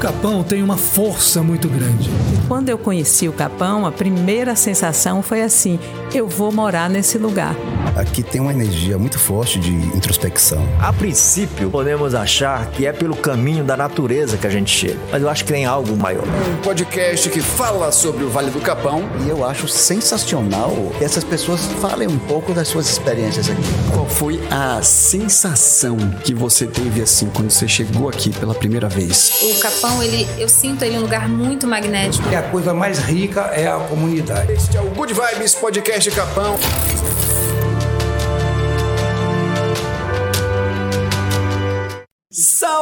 Capão tem uma força muito grande. Quando eu conheci o Capão, a primeira sensação foi assim: eu vou morar nesse lugar. Aqui tem uma energia muito forte de introspecção. A princípio, podemos achar que é pelo caminho da natureza que a gente chega, mas eu acho que tem algo maior. Um podcast que fala sobre o Vale do Capão. E eu acho sensacional que essas pessoas falem um pouco das suas experiências aqui. Qual foi a sensação que você teve assim quando você chegou aqui pela primeira vez? O Capão, ele, eu sinto ele um lugar muito magnético. E a coisa mais rica é a comunidade. Este é o Good Vibes Podcast Capão.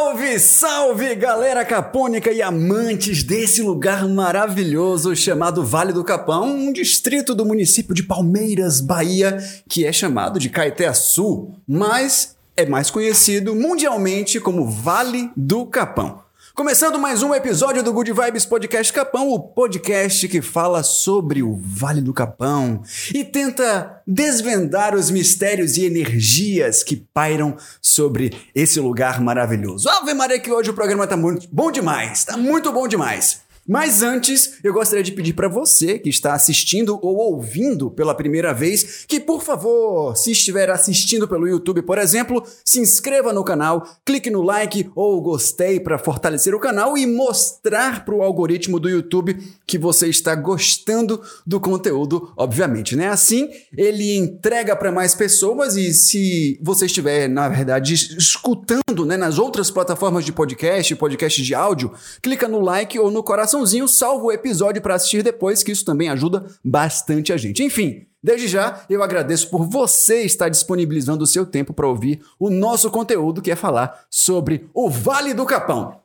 Salve, salve, galera capônica e amantes desse lugar maravilhoso chamado Vale do Capão, um distrito do município de Palmeiras, Bahia, que é chamado de Caeté-Sul, mas é mais conhecido mundialmente como Vale do Capão. Começando mais um episódio do Good Vibes Podcast Capão, o podcast que fala sobre o Vale do Capão e tenta desvendar os mistérios e energias que pairam sobre esse lugar maravilhoso. Ave Maria que hoje o programa tá muito bom demais, tá muito bom demais. Mas antes, eu gostaria de pedir para você que está assistindo ou ouvindo pela primeira vez, que por favor, se estiver assistindo pelo YouTube, por exemplo, se inscreva no canal, clique no like ou gostei para fortalecer o canal e mostrar para o algoritmo do YouTube que você está gostando do conteúdo, obviamente, né? Assim, ele entrega para mais pessoas e se você estiver, na verdade, escutando, né, nas outras plataformas de podcast, podcast de áudio, clica no like ou no coração coraçãozinho, salva o episódio para assistir depois, que isso também ajuda bastante a gente. Enfim, desde já eu agradeço por você estar disponibilizando o seu tempo para ouvir o nosso conteúdo, que é falar sobre o Vale do Capão.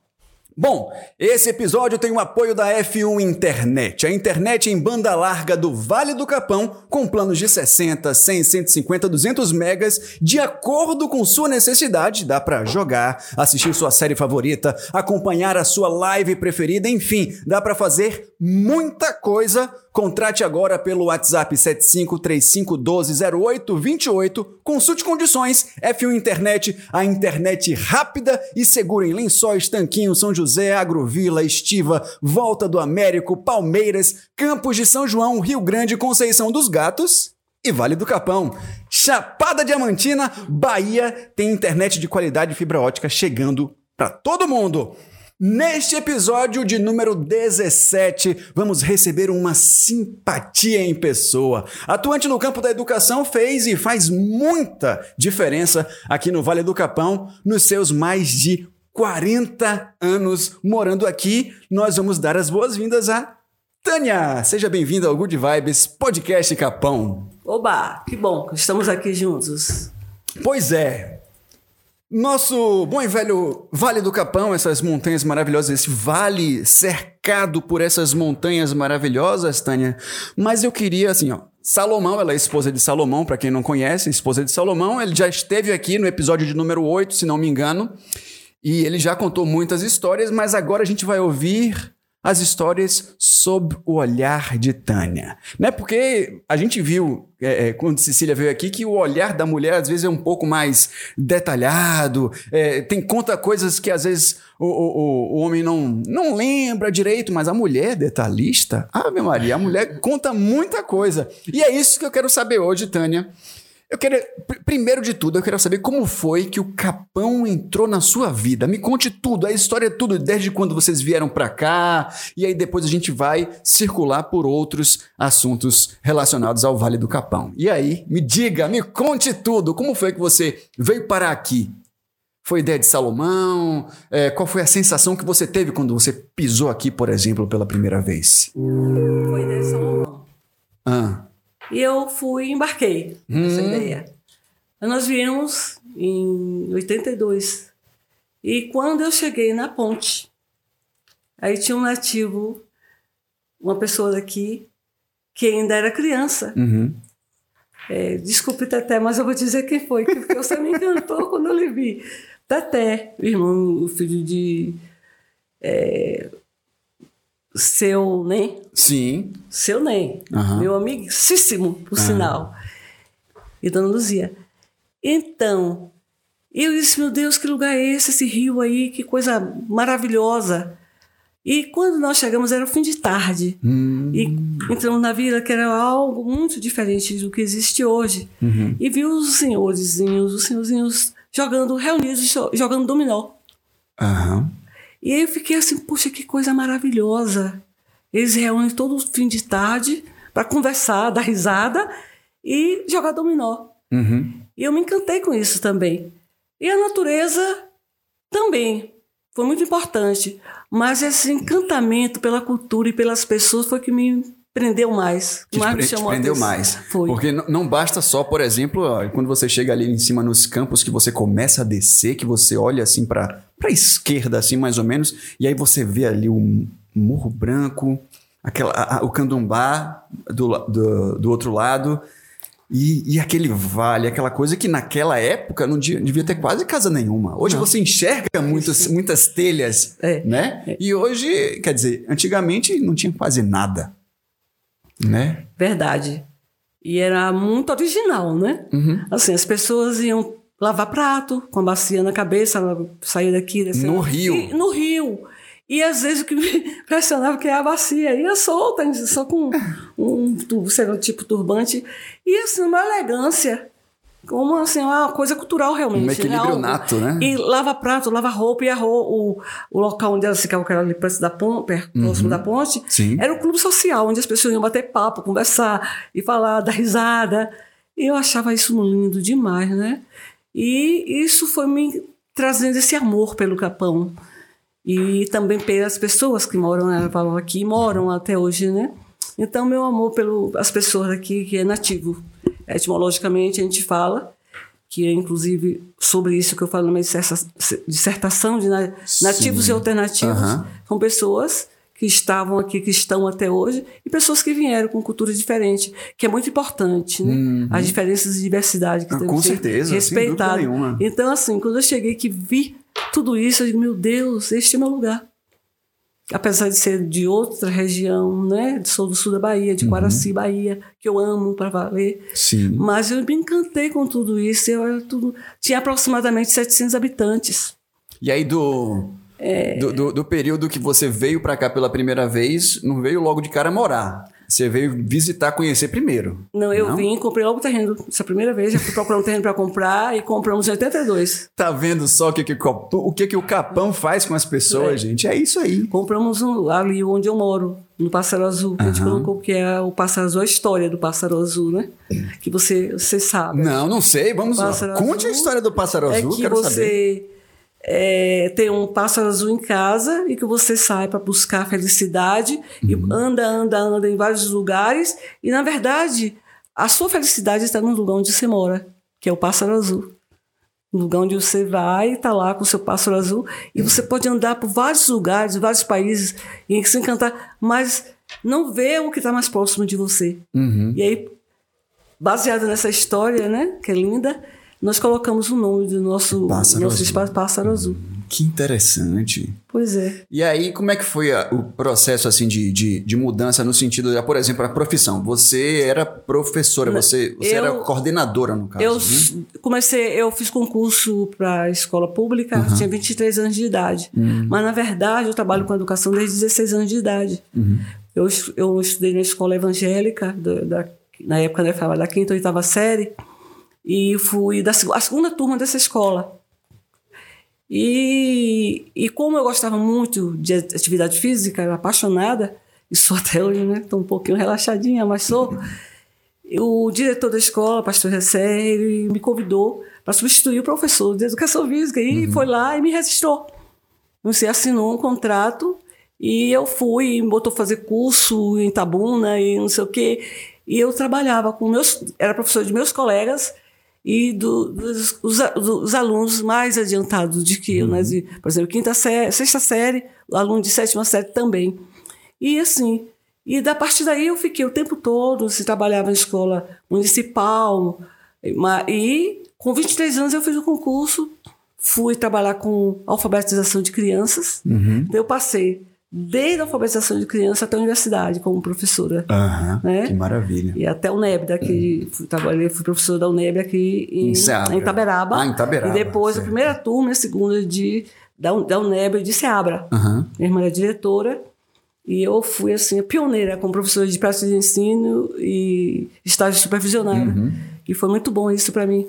Bom, esse episódio tem o apoio da F1 Internet, a internet em banda larga do Vale do Capão, com planos de 60, 100, 150, 200 megas, de acordo com sua necessidade. Dá para jogar, assistir sua série favorita, acompanhar a sua live preferida, enfim, dá para fazer muita coisa. Contrate agora pelo WhatsApp 7535120828. Consulte condições. F1 Internet, a internet rápida e segura em Lençóis, Tanquinho, São José, Agrovila, Estiva, Volta do Américo, Palmeiras, Campos de São João, Rio Grande, Conceição dos Gatos e Vale do Capão. Chapada Diamantina, Bahia tem internet de qualidade fibra ótica chegando para todo mundo. Neste episódio de número 17, vamos receber uma simpatia em pessoa. Atuante no campo da educação, fez e faz muita diferença aqui no Vale do Capão, nos seus mais de 40 anos morando aqui. Nós vamos dar as boas-vindas a Tânia. Seja bem-vinda ao Good Vibes Podcast Capão. Oba, que bom que estamos aqui juntos. Pois é, nosso bom e velho Vale do Capão, essas montanhas maravilhosas, esse vale cercado por essas montanhas maravilhosas, Tânia. Mas eu queria, assim, ó. Salomão, ela é esposa de Salomão, para quem não conhece, esposa de Salomão. Ele já esteve aqui no episódio de número 8, se não me engano. E ele já contou muitas histórias, mas agora a gente vai ouvir as histórias sob o olhar de Tânia. Né? Porque a gente viu, é, é, quando Cecília veio aqui, que o olhar da mulher às vezes é um pouco mais detalhado, é, tem conta coisas que às vezes o, o, o homem não, não lembra direito, mas a mulher detalhista, Ave Maria, a mulher conta muita coisa. E é isso que eu quero saber hoje, Tânia. Eu quero, primeiro de tudo, eu quero saber como foi que o Capão entrou na sua vida. Me conte tudo, a história é tudo, desde quando vocês vieram para cá, e aí depois a gente vai circular por outros assuntos relacionados ao Vale do Capão. E aí, me diga, me conte tudo, como foi que você veio parar aqui? Foi ideia de Salomão? É, qual foi a sensação que você teve quando você pisou aqui, por exemplo, pela primeira vez? Foi ideia de Salomão. Ah. E eu fui e embarquei nessa Hum. ideia. Nós viemos em 82. E quando eu cheguei na ponte, aí tinha um nativo, uma pessoa daqui, que ainda era criança. Uhum. É, desculpe, Teté, mas eu vou dizer quem foi, que porque você me encantou quando eu lhe vi. Teté, o irmão, o filho de. é, seu Nem. Sim. Seu Nem. Aham. Meu amigíssimo, por sinal. E Dona Luzia. Então, eu disse, meu Deus, que lugar é esse, esse rio aí, que coisa maravilhosa. E quando nós chegamos era o fim de tarde. Hum. E entramos na vila que era algo muito diferente do que existe hoje. Uhum. E vi os senhorzinhos, os senhorzinhos jogando, reunidos, jo- jogando dominó. Aham. E aí eu fiquei assim, puxa, que coisa maravilhosa. Eles reúnem todo fim de tarde para conversar, dar risada e jogar dominó. Uhum. E eu me encantei com isso também. E a natureza também foi muito importante. Mas esse encantamento pela cultura e pelas pessoas foi que me prendeu mais. Que te, mais te chamou a prendeu mais. Foi. Porque não basta só, por exemplo, ó, quando você chega ali em cima nos campos, que você começa a descer, que você olha assim para a esquerda, assim, mais ou menos, e aí você vê ali um morro branco, aquela, a- a- o candumbá do, do, do outro lado. E, e aquele vale, aquela coisa que naquela época não devia, devia ter quase casa nenhuma. Hoje você enxerga muitas, muitas telhas, É. né? E hoje, quer dizer, antigamente não tinha quase nada, né? Verdade. E era muito original, né? Uhum. Assim, as pessoas iam lavar prato com a bacia na cabeça, sair daqui, descer. No rio. E- no rio. E às vezes o que me impressionava que a bacia ia solta, só com um, tu- sei lá, tipo turbante. E assim, uma elegância. Como assim, uma coisa cultural realmente. Um né? equilíbrio nato, né? E lava prato, lava roupa, e a o, o local onde ficavam, que era ali perto da ponte, perto, próximo da ponte, Uhum. Sim. era um clube social, onde as pessoas iam bater papo, conversar e falar, dar risada. E eu achava isso lindo demais, né? E isso foi me trazendo esse amor pelo Capão. E também pelas pessoas que moram ela falou aqui e moram até hoje, né? Então, meu amor pelas pessoas aqui, que é nativo. Etimologicamente, a gente fala, que é inclusive sobre isso que eu falo na minha disserta- dissertação de na- nativos Sim. e alternativos. Aham. São pessoas que estavam aqui, que estão até hoje, e pessoas que vieram com cultura diferente, que é muito importante, né? As diferenças de diversidade que Uhum. Ah, temos com certeza, sem respeitado. nenhuma. Então, assim, quando eu cheguei que vi tudo isso, eu digo, meu Deus, este é meu lugar. Apesar de ser de outra região, né? Sou do sul da Bahia, Uhum. de Guaraci, Bahia, que eu amo para valer. Sim. Mas eu me encantei com tudo isso. Eu era tudo... Tinha aproximadamente 700 habitantes. E aí do, É. do, do- do período que você veio pra cá pela primeira vez, não veio logo de cara morar. Você veio visitar, conhecer primeiro. Não, eu Não? vim, comprei logo o terreno. Essa primeira vez, já fui procurar um terreno para comprar e compramos em 82. Tá vendo só o que, que, o que, que o Capão faz com as pessoas, É. gente? É isso aí. Compramos um, ali onde eu moro, no Pássaro Azul. que A gente colocou que é o Pássaro Azul, a história do Pássaro Azul, né? Que você, você sabe. Não, não sei. Vamos lá. Conte a história do pássaro é azul, que quero saber. É, tem um pássaro azul em casa e que você sai para buscar felicidade e Uhum. anda, anda, anda em vários lugares e na verdade a sua felicidade está no lugar onde você mora, que é o pássaro azul. No lugar onde você vai, está lá com o seu pássaro azul e você pode andar por vários lugares, vários países e se encantar, mas não vê o que está mais próximo de você. Uhum. E aí, baseado nessa história, né, que é linda, nós colocamos o nome do nosso, Pássaro nosso Azul. espaço Pássaro Azul. Que interessante. Pois é. E aí, como é que foi a- o processo assim de, de, de mudança no sentido, de, por exemplo, a profissão? Você era professora, você, você eu- era coordenadora, no caso. Eu né? comecei, eu fiz concurso para a escola pública, Uhum. tinha 23 anos de idade. Mas, na verdade, eu trabalho com educação desde 16 anos de idade. Uhum. Eu, eu estudei na escola evangélica, da, da- na época né, falava da quinta ou oitava série, e fui da a segunda turma dessa escola. E, e como eu gostava muito de atividade física, era apaixonada, e sou até hoje, né? Estou um pouquinho relaxadinha, mas sou. O diretor da escola, pastor Ressé, ele me convidou para substituir o professor de educação física e foi lá e me registrou. Você assinou um contrato e eu fui, me botou fazer curso em Tabuna e não sei o quê. E eu trabalhava com meus, era professor de meus colegas e do- dos, os, dos alunos mais adiantados de que eu, né? De, por exemplo, quinta série, sexta série, aluno de sétima série também. E assim, e da partir daí eu fiquei o tempo todo, se trabalhava na escola municipal, e com 23 anos eu fiz o concurso, fui trabalhar com alfabetização de crianças. Então eu passei desde a alfabetização de criança até a universidade como professora. Aham, né? Que maravilha. E até o NEB daqui, fui, trabalhei, fui professora da UNEB aqui em, Em Itaberaba. Ah, em Itaberaba, E depois, a certo. primeira turma e a segunda de, da, da UNEB de Seabra. Aham. Minha irmã era diretora e eu fui assim a pioneira como professora de prática de ensino e estágio supervisionário. E foi muito bom isso para mim.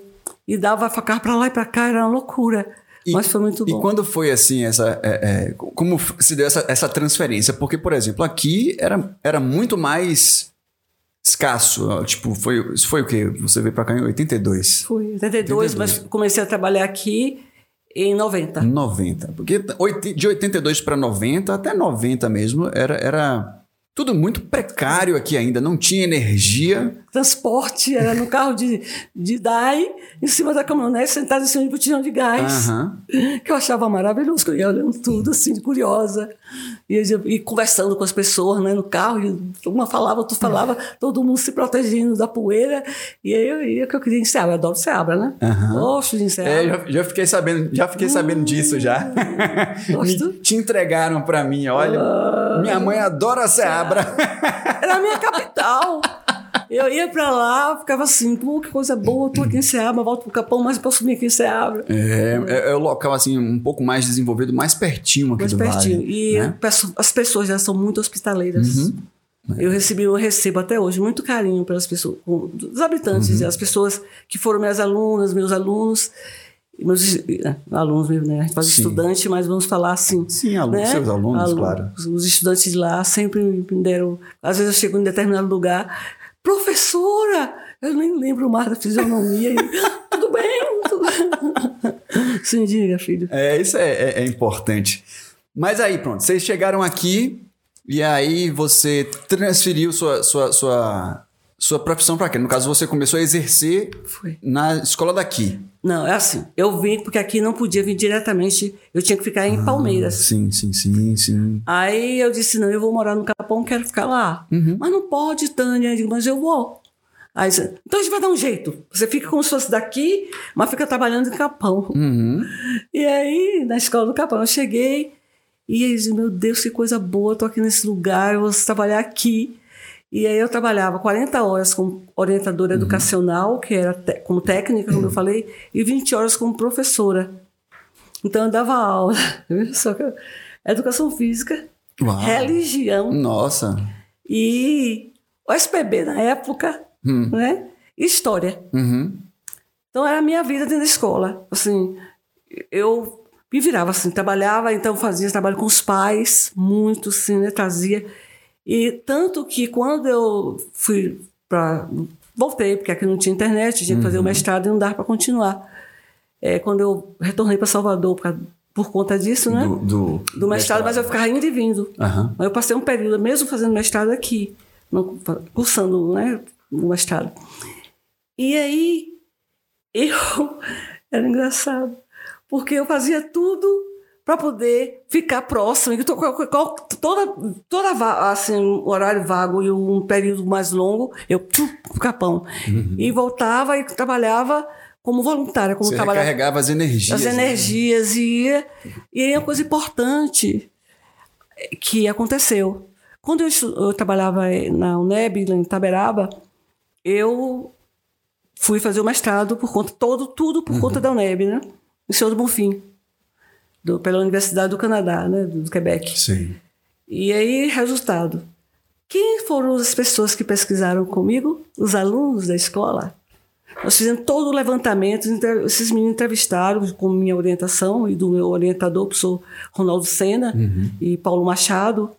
E dava facar para lá e para cá, era uma loucura. E- Mas foi muito E bom. quando foi assim, essa, é, é, como se deu essa, essa transferência? Porque, por exemplo, aqui era, era muito mais escasso. Tipo, foi, isso foi o quê? Você veio pra cá em 82. Fui em 82, mas comecei a trabalhar aqui em 90. 90. Porque de 82 para 90, até 90 mesmo, era, era tudo muito precário aqui ainda. Não tinha energia. Transporte era no carro de, de DAI, em cima da caminhonete, sentado em cima de botijão de gás. Aham. que eu achava maravilhoso, eu ia olhando tudo assim, curiosa, e, e conversando com as pessoas né, no carro, e uma falava, outra falava, todo mundo se protegendo da poeira, e aí eu ia que eu queria Seabra, eu adoro Seabra, né? Aham. Gosto de É, Seabra. já, já fiquei sabendo, já fiquei sabendo disso já. Gosto. Me- te entregaram pra mim, olha. minha mãe adora Seabra. Era a minha capital. Eu ia pra lá, ficava assim, pô, que coisa boa, tô aqui em Seabra, volto pro Capão, mas posso vir aqui em Seabra. É, é, é o local assim um pouco mais desenvolvido, mais pertinho aqui mais do pertinho. vale. E né? peço- as pessoas já são muito hospitaleiras. Uhum. Eu recebi, eu recebo até hoje muito carinho pelas pessoas, dos habitantes, Uhum. as pessoas que foram minhas alunas, meus alunos, meus é, alunos mesmo, né? A gente fala Sim. estudante, mas vamos falar assim. Sim, alunos, seus alunos, claro. Os estudantes de lá sempre me deram. Às vezes eu chego em determinado lugar, professora, eu nem lembro mais da fisionomia. e, tudo bem, tudo Sim, diga, filho. É, isso é, é- é importante. Mas aí, pronto, vocês chegaram aqui e aí você transferiu sua, sua, sua, sua profissão para quê? No caso, você começou a exercer Foi. na escola daqui. Não, é assim. Eu vim porque aqui não podia vir diretamente. Eu tinha que ficar em Palmeiras. Sim, sim, sim, sim. Aí eu disse, não, eu vou morar no Capão, quero ficar lá. Mas não pode, Tânia. Eu digo, mas eu vou. Aí então a gente vai dar um jeito. Você fica como se fosse daqui, mas fica trabalhando em Capão. Uhum. E aí, na escola do Capão, eu cheguei e eles disse, meu Deus, que coisa boa, tô aqui nesse lugar, eu vou trabalhar aqui. E aí eu trabalhava 40 horas como orientadora educacional, que era como técnica, como eu falei, e 20 horas como professora. Então eu dava aula, só que educação física, Uau. religião Nossa. e OSPB na época, Hum. né? E história. Uhum. Então era a minha vida dentro da escola. Assim, eu me virava assim, trabalhava, então fazia trabalho com os pais, muito assim, né? Trazia. E tanto que quando eu fui para. Voltei, porque aqui não tinha internet, tinha que fazer o mestrado e não dava para continuar. É, quando eu retornei para Salvador por, por conta disso, né? Do, do, do mestrado, mas eu ficava indo e vindo. Aham. Mas eu passei um período, mesmo fazendo mestrado aqui, cursando né, o mestrado. E aí, eu. Era engraçado, porque eu fazia tudo para poder ficar próximo. Com- Toda, toda assim, um horário vago e um período mais longo, eu pum, capão. E voltava e trabalhava como voluntária, como Você trabalhava recarregava as energias. as né? energias e ia. E aí uma coisa importante que aconteceu. Quando eu, eu trabalhava na UNEB, em Taberaba, eu fui fazer o mestrado por conta, todo, tudo por conta da UNEB, né? Em Senhor do Bonfim, do, pela Universidade do Canadá, né? Do Quebec. Sim. E aí, resultado. Quem foram as pessoas que pesquisaram comigo? Os alunos da escola. Nós fizemos todo o levantamento, esses meninos entrevistaram com minha orientação e do meu orientador, o professor Ronaldo Sena e Paulo Machado.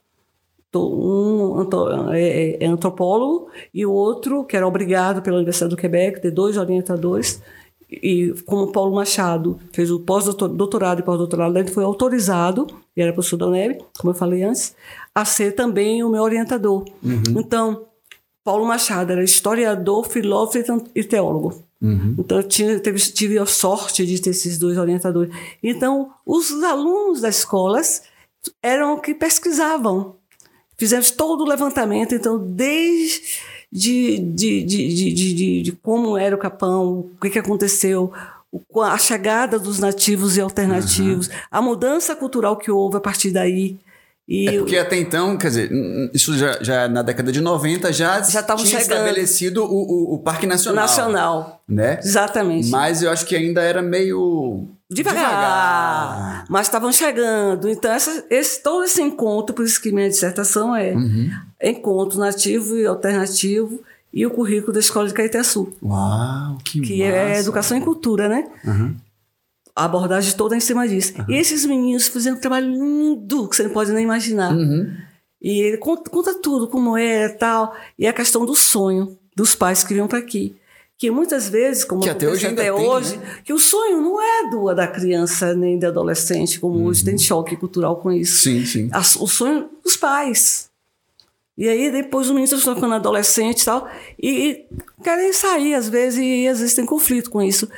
Um é, é- é antropólogo e o outro, que era obrigado pela Universidade do Quebec, ter dois orientadores. E como Paulo Machado fez o pós-doutorado e pós-doutorado, ele foi autorizado, e era professor da UNEB, como eu falei antes, a ser também o meu orientador. Então, Paulo Machado era historiador, filósofo e teólogo. Então, eu tinha, teve, tive a sorte de ter esses dois orientadores. Então, os alunos das escolas eram que pesquisavam. Fizemos todo o levantamento, então, desde de, de, de, de, de, como era o Capão, o que, que aconteceu, a chegada dos nativos e alternativos, a mudança cultural que houve a partir daí. E É porque até então, quer dizer, isso já, já na década de 90 já, Já tinha chegando. estabelecido o, o, o Parque Nacional. nacional. Né? Exatamente. Mas eu acho que ainda era meio devagar, Devagar. mas estavam chegando. Então, essa, esse, todo esse encontro, por isso que minha dissertação é Uhum. encontro nativo e alternativo e o currículo da Escola de Caeté-Sul, Uau, que, que é massa. educação e cultura, né? A abordagem toda em cima disso. E esses meninos fizeram um trabalho lindo, que você não pode nem imaginar. Uhum. E ele conta, conta tudo, como é e tal. E a questão do sonho dos pais que vinham para aqui. Que muitas vezes, como Que até hoje até tem, hoje, né? que o sonho não é do da criança nem do adolescente, como hoje Uhum. tem choque cultural com isso. Sim, sim. As- o sonho dos pais. E aí depois os meninos estão ficando adolescentes e tal, e, e querem sair às vezes, e às vezes tem conflito com isso.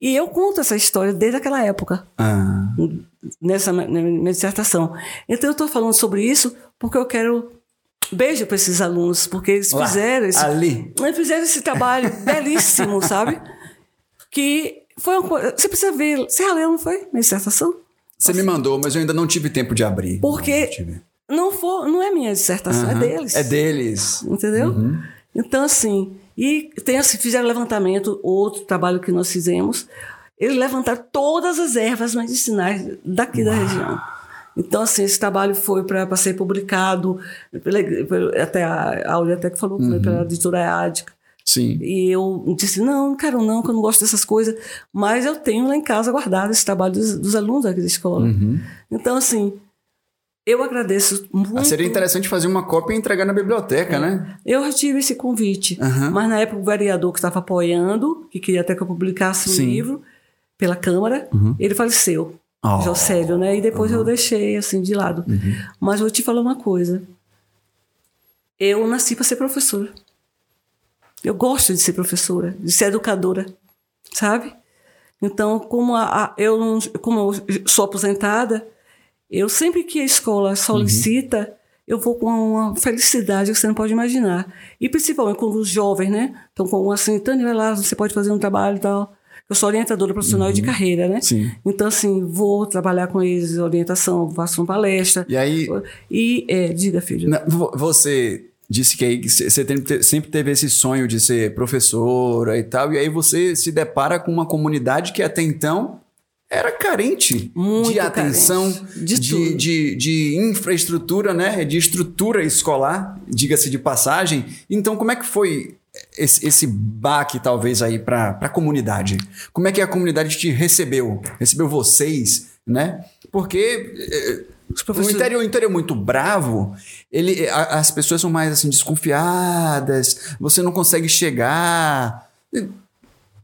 E eu conto essa história desde aquela época Ah, nessa minha dissertação. Então eu estou falando sobre isso porque eu quero beijo para esses alunos, porque eles Lá, fizeram esse, ali. eles fizeram esse trabalho belíssimo, sabe? Que foi uma coisa. Você precisa ver. Você já leu, não foi? Minha dissertação? você me mandou, mas eu ainda não tive tempo de abrir. Porque Não não, for, não é minha dissertação, é Aham. deles. É deles. Entendeu? Então, assim, e tem assim, fizeram levantamento, outro trabalho que nós fizemos, eles levantaram todas as ervas medicinais daqui da região. Então, assim, esse trabalho foi para ser publicado, até a, a Aurea até que falou comigo, pela editora Ádica. Sim. E eu disse, não, não quero não, que eu não gosto dessas coisas. Mas eu tenho lá em casa guardado esse trabalho dos, dos alunos aqui da escola. Então, assim, eu agradeço muito. Ah, seria interessante fazer uma cópia e entregar na biblioteca, né? Eu tive esse convite, Aham. mas na época o vereador que estava apoiando, que queria até que eu publicasse um Sim. livro pela Câmara, ele faleceu. Oh. Josélio, né? E depois eu deixei assim de lado. Mas eu vou te falar uma coisa. Eu nasci para ser professora. Eu gosto de ser professora, de ser educadora, sabe? Então, como a, a- eu não- como eu sou aposentada, eu sempre que a escola solicita, eu vou com uma felicidade que você não pode imaginar. E principalmente com os jovens, né? Então, com assim, Tânia, vai lá, você pode fazer um trabalho e tal. Eu sou orientadora profissional de carreira, né? Sim. Então, assim, vou trabalhar com eles, orientação, faço uma palestra. E aí, E, é, diga, filho. você disse que aí você sempre teve esse sonho de ser professora e tal, e aí você se depara com uma comunidade que até então era carente Muito de atenção, carente. De de, de, de infraestrutura, né? De estrutura escolar, diga-se de passagem. Então, como é que foi esse, esse baque, talvez, aí para a comunidade? Como é que a comunidade te recebeu? Recebeu vocês, né? Porque eh, o interior, o interior é muito bravo, ele, a- as pessoas são mais assim desconfiadas, você não consegue chegar.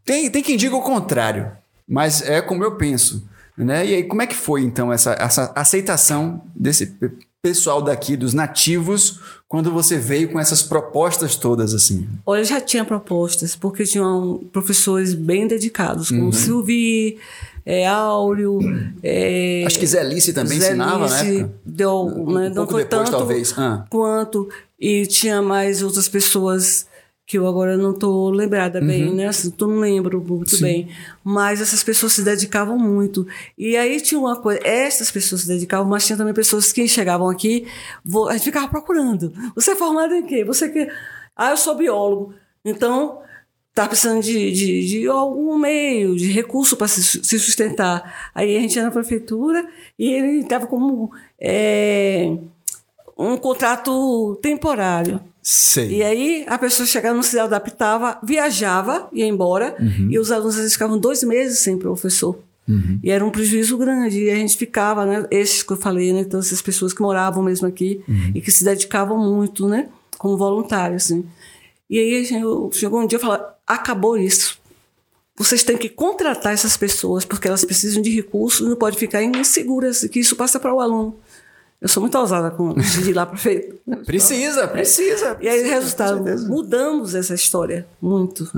Tem, tem quem diga o contrário, mas é como eu penso. Né? E aí, como é que foi então essa, essa aceitação desse pe- pessoal daqui, dos nativos, quando você veio com essas propostas todas assim? Olha, eu já tinha propostas, porque tinham professores bem dedicados, Uhum. como Silvi, é, Áureo. É, Acho que Zé Lice também ensinava época. Deu, né, não pouco foi depois, tanto talvez. Ah. quanto. E tinha mais outras pessoas que eu agora não estou lembrada bem, né? Assim, não lembro muito Uhum. Sim. bem. Mas essas pessoas se dedicavam muito. E aí tinha uma coisa, essas pessoas se dedicavam, mas tinha também pessoas que chegavam aqui, a gente ficava procurando. Você é formado em quê? Você que. Ah, eu sou biólogo. Então, tá precisando de, de, de algum meio, de recurso para se, se sustentar. Aí a gente ia na prefeitura e ele estava como é, um contrato temporário. Sei. E aí a pessoa chegava, não se adaptava, viajava, ia embora, e os alunos às vezes ficavam dois meses sem professor. E era um prejuízo grande. E a gente ficava, né? Esses que eu falei, né? Então, essas pessoas que moravam mesmo aqui e que se dedicavam muito, né? Como voluntários, assim. E aí eu- chegou um dia e falou: acabou isso. Vocês têm que contratar essas pessoas porque elas precisam de recursos e não pode ficar inseguras, que isso passa para o aluno. Eu sou muito ousada com de ir lá para feito. Precisa, precisa. E aí, resultado, mudamos essa história muito.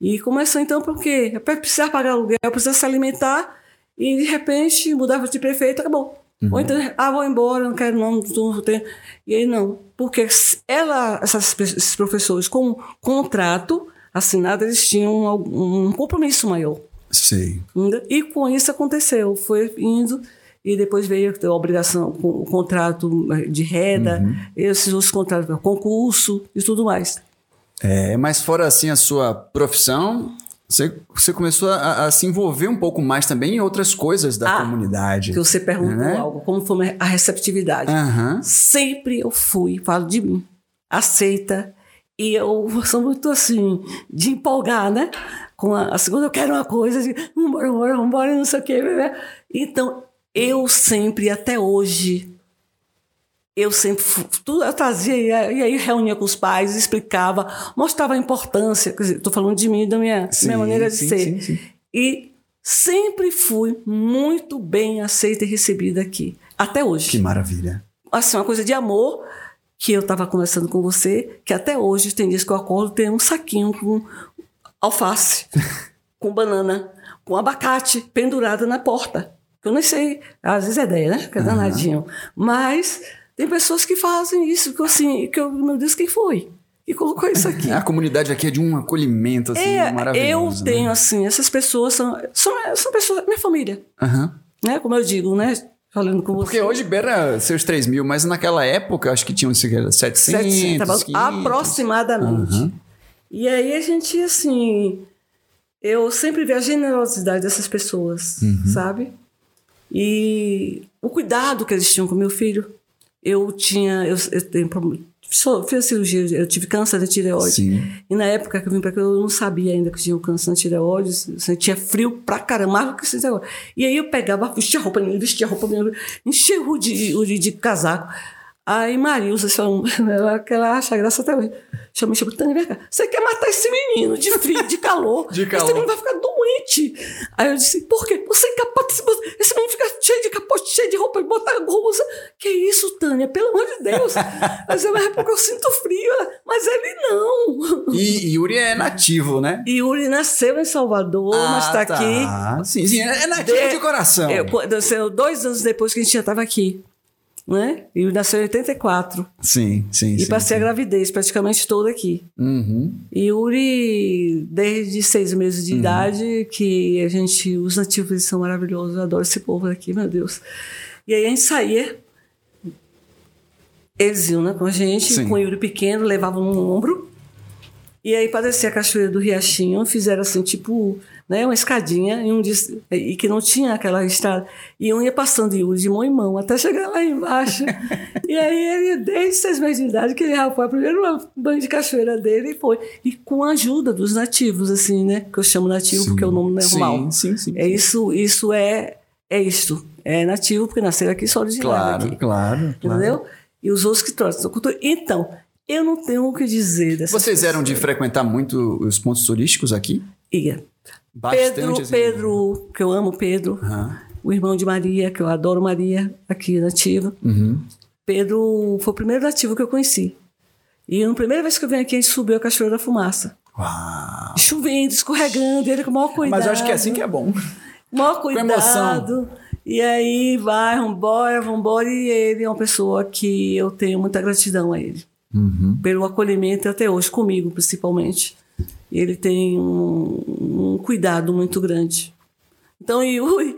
E começou então porque é para precisar pagar aluguel, precisa se alimentar, e de repente mudava de prefeito, acabou. Ou então, ah, vou embora, não quero não, não tenho. E aí não, porque ela, essas, esses professores com contrato assinado, eles tinham algum- um compromisso maior. Entendeu? E com isso aconteceu, foi indo e depois veio a obrigação, com o contrato de reda, esses outros contratos, concurso e tudo mais. É, mas fora assim a sua profissão, Você, você começou a, a se envolver um pouco mais também em outras coisas da Ah, comunidade. Que você perguntou Né? algo, como foi a receptividade. Aham. Sempre eu fui, falo de mim, aceita. E eu sou muito assim, de empolgar, né? Com a, a segunda eu quero uma coisa, assim, vambora, vambora, vambora, não sei o quê. né? Então, eu sempre, até hoje, eu sempre, tudo eu trazia, e aí- reunia com os pais, explicava, mostrava a importância, quer dizer, estou falando de mim, da minha, Sim, minha maneira de sim, ser. sim, sim. E sempre fui muito bem aceita e recebida aqui, até hoje Que maravilha. assim, uma coisa de amor, que eu estava conversando com você, que até hoje tem dias que eu acordo, tem um saquinho com alface, com banana, com abacate pendurado na porta. Eu nem sei, às vezes é ideia, né? Que é danadinho. Mas tem pessoas que fazem isso, que eu, assim, que eu, meu Deus, quem foi? Que colocou isso aqui? A comunidade aqui é de um acolhimento, assim, É, maravilhoso. eu né? tenho, assim, essas pessoas são, são, são pessoas, minha família, Aham. né? Como eu digo, né? Falando com você. Porque hoje beira seus 3 mil, mas naquela época acho que tinham sei lá, 700, 700, tava 500. aproximadamente. Aham. E aí a gente, assim, eu sempre vi a generosidade dessas pessoas, Uhum. sabe? E o cuidado que eles tinham com meu filho. Eu tinha, eu, eu tenho só- fiz cirurgia, eu tive câncer de tireoide. Sim. E na época que eu vim pra cá, eu não sabia ainda que tinha um câncer na tireoide, sentia frio pra caramba, que sentia agora. E aí eu pegava, vestia roupa vestia roupa enchia o de, o de, de casaco. Aí Marilza, chama- ela, ela acha graça até hoje, chama me chama, Tânia, vem cá, você quer matar esse menino de frio, de calor. De calor. Esse menino vai ficar doente. Aí eu disse, por quê? Você encapota esse, esse menino fica cheio de capote, cheio de roupa, botar blusa. Que isso, Tânia? Pelo amor de Deus. Mas é porque eu sinto frio. Ela, Mas ele não. E Yuri é nativo, né? Yuri nasceu em Salvador, mas está tá. aqui. Sim, sim, é nativo de, De- coração. Eu, dois anos depois que a gente já estava aqui. Né? E nasceu em 84. Sim, sim, E sim. passei sim. a gravidez praticamente toda aqui. Uhum. E Yuri, desde seis meses de idade, que a gente, os nativos são maravilhosos, eu adoro esse povo aqui, meu Deus. E aí a gente saía, eles iam né, com a gente, Sim. com o Yuri pequeno, levavam no ombro. E aí, para descer a cachoeira do Riachinho, fizeram assim, tipo, né, uma escadinha, e, um e que não tinha aquela estrada. E um ia passando de mão em mão, até chegar lá embaixo. e aí, ele, desde seis meses de idade, que ele já foi o primeiro banho de cachoeira dele e foi. E com a ajuda dos nativos, assim, né? Que eu chamo nativo porque é o nome normal. Sim, sim, sim. É isso, isso é, é isto. É nativo porque nasceram aqui só originário Claro, aqui. claro, claro. Entendeu? E os outros que trouxeram cultura. Então, eu não tenho o que dizer dessas Vocês eram de frequentar muito os pontos turísticos aqui? Ia. Bastante, Pedro, assim. Pedro, que eu amo Pedro. Aham. O irmão de Maria, que eu adoro Maria, aqui nativo. Uhum. Pedro foi o primeiro nativo que eu conheci. E na primeira vez que eu vim aqui, a gente subiu a Cachoeira da Fumaça. Uau. Chovendo, escorregando, ele com o maior cuidado. Mas eu acho que é assim que é bom. maior cuidado. emoção. E aí vai, vambora, vambora. E ele é uma pessoa que eu tenho muita gratidão a ele. Uhum. Pelo acolhimento até hoje, comigo principalmente. Ele tem um, um cuidado muito grande. Então, Yuri,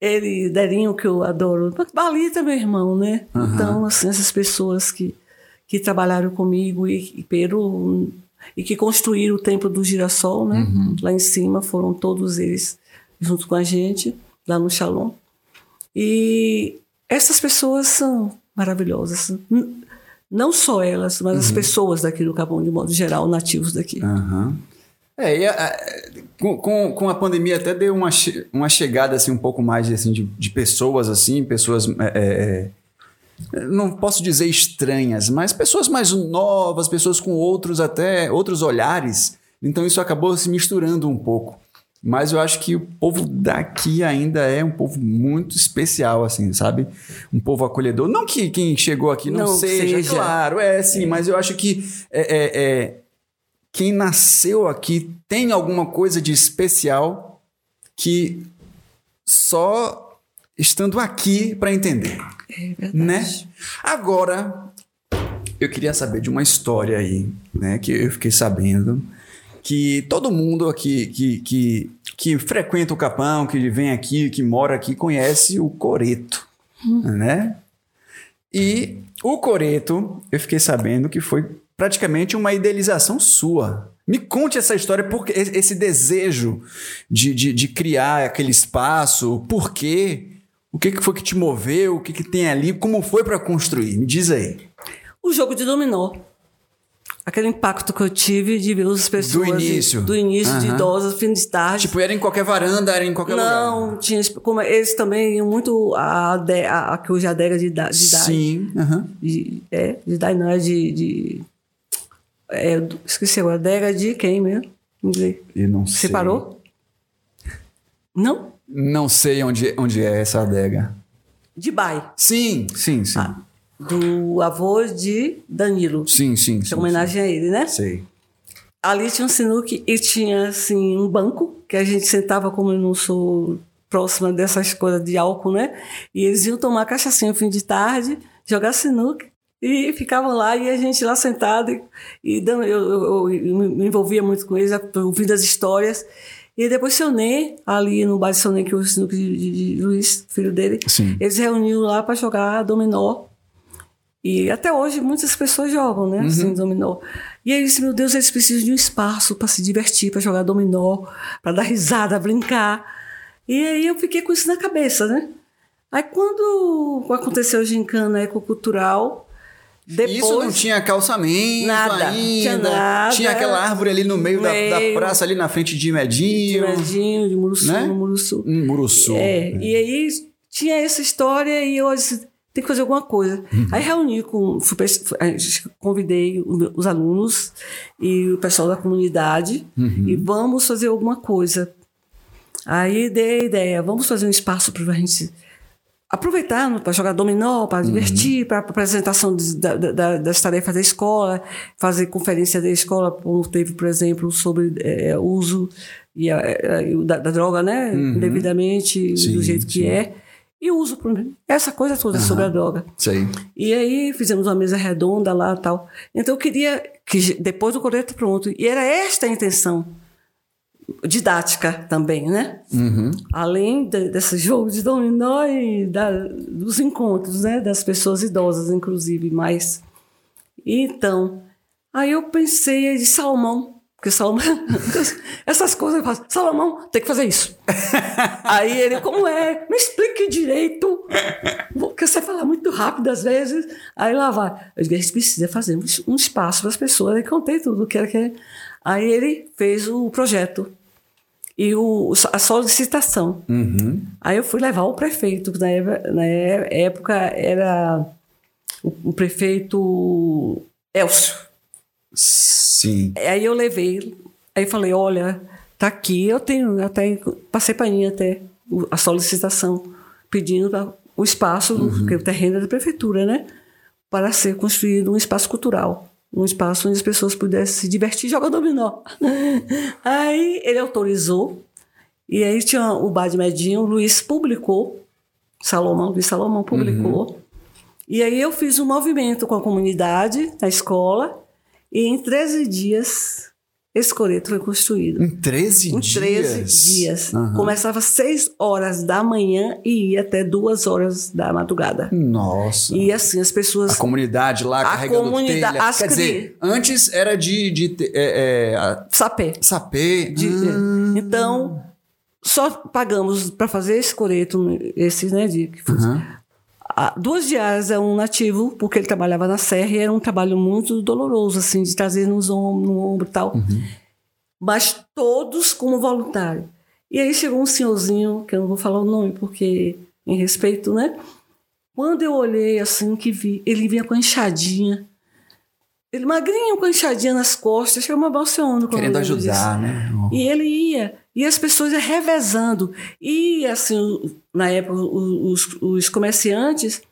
ele, Derinho, que eu adoro. Balita, meu irmão, né? Então, assim, essas pessoas que, que trabalharam comigo e, e e que construíram o Templo do Girassol, né? Lá em cima foram todos eles junto com a gente, lá no Shalom. E essas pessoas são maravilhosas. Não só elas, mas as pessoas daqui do Capão, de modo geral, nativos daqui. Aham. É, e a- a- com, com, a pandemia até deu uma, uma chegada assim, um pouco mais assim, de, de pessoas assim, pessoas. é, é, não posso dizer estranhas, mas pessoas mais novas, pessoas com outros até outros olhares. Então isso acabou se misturando um pouco. Mas eu acho que o povo daqui ainda é um povo muito especial, assim, sabe? Um povo acolhedor. Não que quem chegou aqui não, Não seja, seja. claro, é sim, mas eu acho que é, é, é, quem nasceu aqui tem alguma coisa de especial que só estando aqui para entender, É verdade. né? Agora, eu queria saber de uma história aí, né? Que eu fiquei sabendo que todo mundo aqui que, que, que frequenta o Capão, que vem aqui, que mora aqui, conhece o Coreto, né? E o Coreto, eu fiquei sabendo que foi praticamente uma idealização sua. Me conte essa história, porque esse desejo de, de, de criar aquele espaço, por quê? O que, que foi que te moveu? O que, que tem ali? Como foi para construir? Me diz aí. O jogo de dominó. Aquele impacto que eu tive de ver as pessoas. Do início. Do início, de Aham. idosas, fim de tarde. Tipo, era em qualquer varanda, era em qualquer lugar. não, tinha. Como eles também iam muito. A, a, a que hoje é a adega de, ida- de idade. Sim. aham. De, é, de idade não, é de. de é, esqueci agora. Adega de quem mesmo? Não sei. E não sei. Você parou? Não? Não sei onde, onde é essa adega. De Bai. Sim, sim, sim. Ah. Do avô de Danilo. Sim, sim, Em sim. homenagem a ele, né? sim. Sei. Ali tinha um sinuque e tinha, assim, um banco, que a gente sentava, como eu não sou próxima dessas coisas de álcool, né? E eles iam tomar cachaçinha no fim de tarde, jogar sinuque, e ficavam lá, e a gente lá sentado, e, e dando, eu, eu- eu me envolvia muito com eles, ouvindo as histórias. E depois seu Ney, ali no bar de seu Ney, que é o sinuque de, de- de Luiz, filho dele, Sim. eles reuniam lá para jogar dominó. E até hoje muitas pessoas jogam, né? Assim, dominó. E aí eu disse, meu Deus, eles precisam de um espaço para se divertir, para jogar dominó, para dar risada, brincar. E aí eu fiquei com isso na cabeça, né? Aí quando aconteceu a gincana ecocultural, depois... Isso não tinha calçamento Nada, ainda. tinha nada. Tinha aquela árvore ali no meio, Da, da Meio. praça, ali na frente de de Medinho. Medinho, de Muruçu, Né? Muruçu. Em Muruçu. É, e aí tinha essa história e eu disse, tem que fazer alguma coisa. Aí reuni com, fui a convidei os alunos e o pessoal da comunidade e vamos fazer alguma coisa. Aí dei a ideia, vamos fazer um espaço para a gente aproveitar para jogar dominó, para divertir, para apresentação de- da- da- das tarefas da escola, fazer conferência da escola, como teve, por exemplo, sobre o uso e a- eh, da, da droga, né, indevidamente, Sim, do jeito que sim. é, e uso, essa coisa toda sobre a droga. Sei. E aí fizemos uma mesa redonda lá tal. Então eu queria que depois do colete pronto, e era esta a intenção didática também, né? Além de- desse jogo de dominó e da- dos encontros, né? Das pessoas idosas, inclusive, mais. Então, aí eu pensei de Salomão, porque Salomão, essas coisas eu faço, Salomão, tem que fazer isso. aí ele, como é? Me explique direito, porque você fala muito rápido às vezes. Aí lá vai. Eu digo, a gente precisa fazer um, espaço para as pessoas. Aí contei tudo o que era que era. Aí ele fez o projeto e o, a solicitação. Aí eu fui levar o prefeito, que na, época- na época era o prefeito Elcio. Sim. Aí eu levei, aí falei, olha, tá aqui, eu tenho, até passei para mim até a solicitação pedindo o espaço, porque o terreno é da prefeitura, né? Para ser construído um espaço cultural. Um espaço onde as pessoas pudessem se divertir jogando dominó. aí ele autorizou, e aí tinha o Bar de Medinho, o Luiz publicou, Salomão, Luiz Salomão publicou. E aí eu fiz um movimento com a comunidade, na escola, e em 13 dias esse coreto foi construído. Em 13 Em dias. 13 dias. Aham. Começava às 6 horas da manhã e ia até 2 horas da madrugada. Nossa. E assim, as pessoas. A comunidade lá A carregando comunidade- telha. as Quer cri- dizer, antes era de, de te- é, é, a- Sapé. sapê. De- Ah. Então, só pagamos para fazer esse coreto, esse, né? De, Ah, duas diárias é um nativo, porque ele trabalhava na serra e era um trabalho muito doloroso, assim, de trazer nos no ombro e tal. Mas todos como voluntário. E aí chegou um senhorzinho, que eu não vou falar o nome, porque em respeito, né? Quando eu olhei assim, que vi, ele vinha com a enxadinha. Ele magrinho com a enxadinha nas costas, chama Balseono. quando Querendo ajudar, né? E ele ia, e as pessoas iam revezando. E, assim, na época, os, os comerciantes,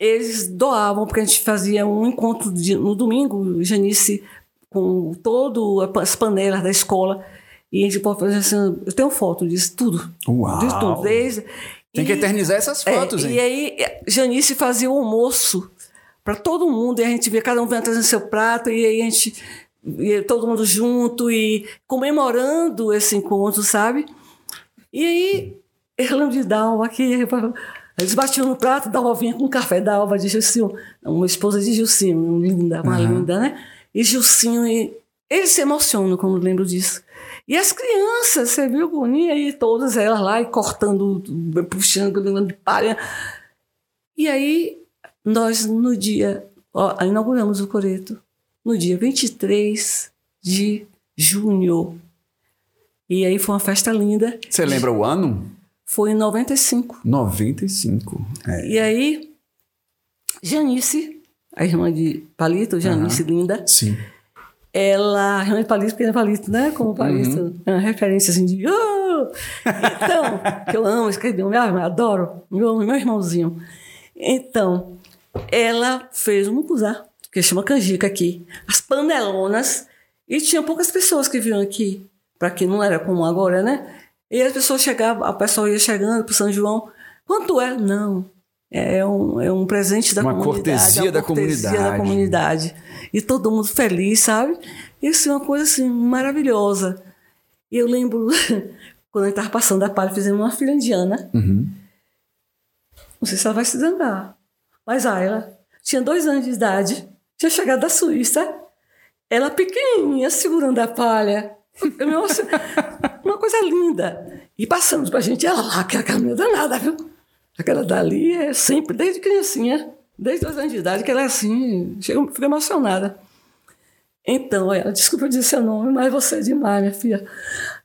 eles doavam, porque a gente fazia um encontro de- no domingo, Janice, com todas as panelas da escola. E a gente pode fazer assim, eu tenho foto disso, tudo. Uau. Disso tudo. Desde, Tem que e- eternizar essas é, fotos, hein? E aí, Janice fazia o almoço para todo mundo, e a gente via cada um vinha trazendo seu prato, e aí a gente ia todo mundo junto e comemorando esse encontro, sabe? E aí, lembro de Dalva aqui, eles batiam no prato, Dalva vinha com café, Dalva de Gilcinho, uma esposa de Gilcinho, linda, uma linda, né? e Gilcinho, e eles se emocionam quando lembro disso. E as crianças, você viu, Boninha, e todas elas lá, e cortando, puxando, de palha. E aí, nós, no dia, ó, inauguramos o Coreto, no dia 23 de junho. E aí foi uma festa linda. Você lembra o ano? Foi em 95. 95. É. E aí, Janice, a irmã de Palito, Janice Linda, Sim. ela, a irmã de Palito, porque é Palito, né? Como Palito, é uma referência assim de. "Oh!" Então, que eu amo escrever, eu adoro, meu, meu irmãozinho. Então, ela fez um mucuzá, que chama canjica aqui, as panelonas, e tinha poucas pessoas que vinham aqui, para que não era como agora, né? E as pessoas chegavam, a pessoa ia chegando para São João, quanto é? Não, é um, é um presente da Uma comunidade. cortesia é uma da cortesia comunidade. da comunidade. E todo mundo feliz, sabe? Isso é uma coisa assim maravilhosa. E eu lembro, quando gente estava passando a palha, fizemos uma filha indiana. Uhum. Não sei se ela vai se zangar. Mas ah, ela tinha dois anos de idade, tinha chegado da Suíça, ela pequenininha, segurando a palha. Emocio- Uma coisa linda. E passamos pra gente, ela lá, aquela caminha danada, viu? Aquela dali é sempre, desde criancinha, desde dois anos de idade, que ela é assim, chega, fica emocionada. Então, ela, desculpa eu dizer seu nome, mas você é demais, minha filha.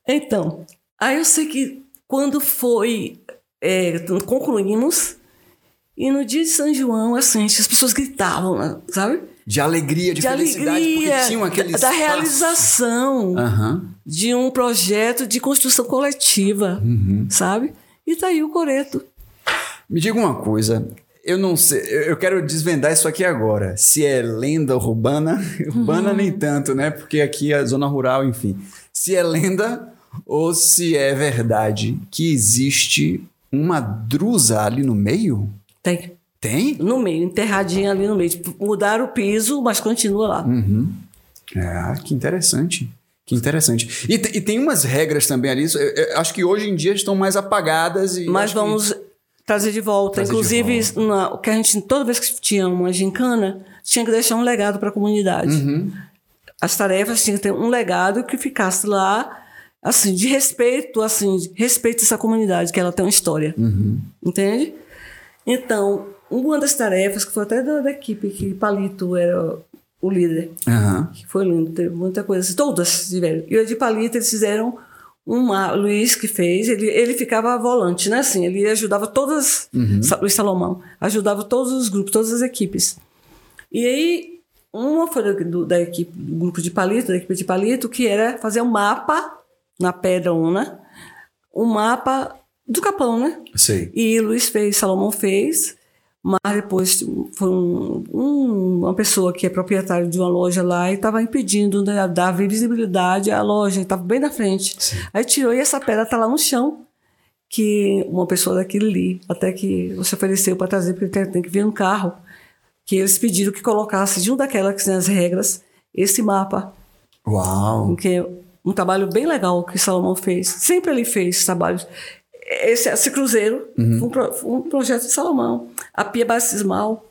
Então, aí eu sei que quando foi, é, concluímos, e no dia de São João, assim, as pessoas gritavam, sabe? De alegria, de, De felicidade, alegria, porque tinham aquele da, da realização Aham. de um projeto de construção coletiva, Uhum. sabe? E tá aí o Coreto. Me diga uma coisa. Eu não sei, eu eu quero desvendar isso aqui agora. Se é lenda urbana, urbana Uhum. nem tanto, né? Porque aqui é a zona rural, enfim. Se é lenda ou se é verdade que existe uma drusa ali no meio? Tem. Tem? No meio, enterradinha ali no meio. Tipo, mudaram o piso, mas continua lá. Uhum. Ah, que interessante. Que interessante. E, e tem umas regras também ali. eu- eu acho que hoje em dia estão mais apagadas. E Mas acho que- vamos trazer de volta. Trazer de Inclusive, na- o que a gente, toda vez que tinha uma gincana, tinha que deixar um legado para a comunidade. Uhum. As tarefas tinham que ter um legado que ficasse lá, assim, de respeito, assim, de respeito a essa comunidade, que ela tem uma história. Uhum. Entende? Então, uma das tarefas, que foi até da, da equipe, que Palito era o líder, Aham. que foi lindo, teve muita coisa, assim, todas tiveram. E o de Palito, eles fizeram uma, Luiz que fez, ele, ele ficava volante, né? Assim, ele ajudava todas, Sa- Luiz Salomão, ajudava todos os grupos, todas as equipes. E aí, uma foi do, do- da equipe, do grupo de Palito, da equipe de Palito, que era fazer um mapa na pedra una, um mapa do Capão, né? Sei. E Luiz fez, Salomão fez, mas depois foi um- um- uma pessoa que é proprietário de uma loja lá e estava impedindo né, dar visibilidade à loja, estava bem na frente. Aí tirou e essa pedra está lá no chão, que uma pessoa daquele ali, até que você ofereceu para trazer, porque tem, tem que vir um carro, que eles pediram que colocasse, junto daquela que tem as regras, esse mapa Uau. que é um trabalho bem legal que Salomão fez. Sempre ele fez trabalhos. Esse, esse cruzeiro Uhum. foi, um pro- foi um projeto de Salomão. A pia batismal,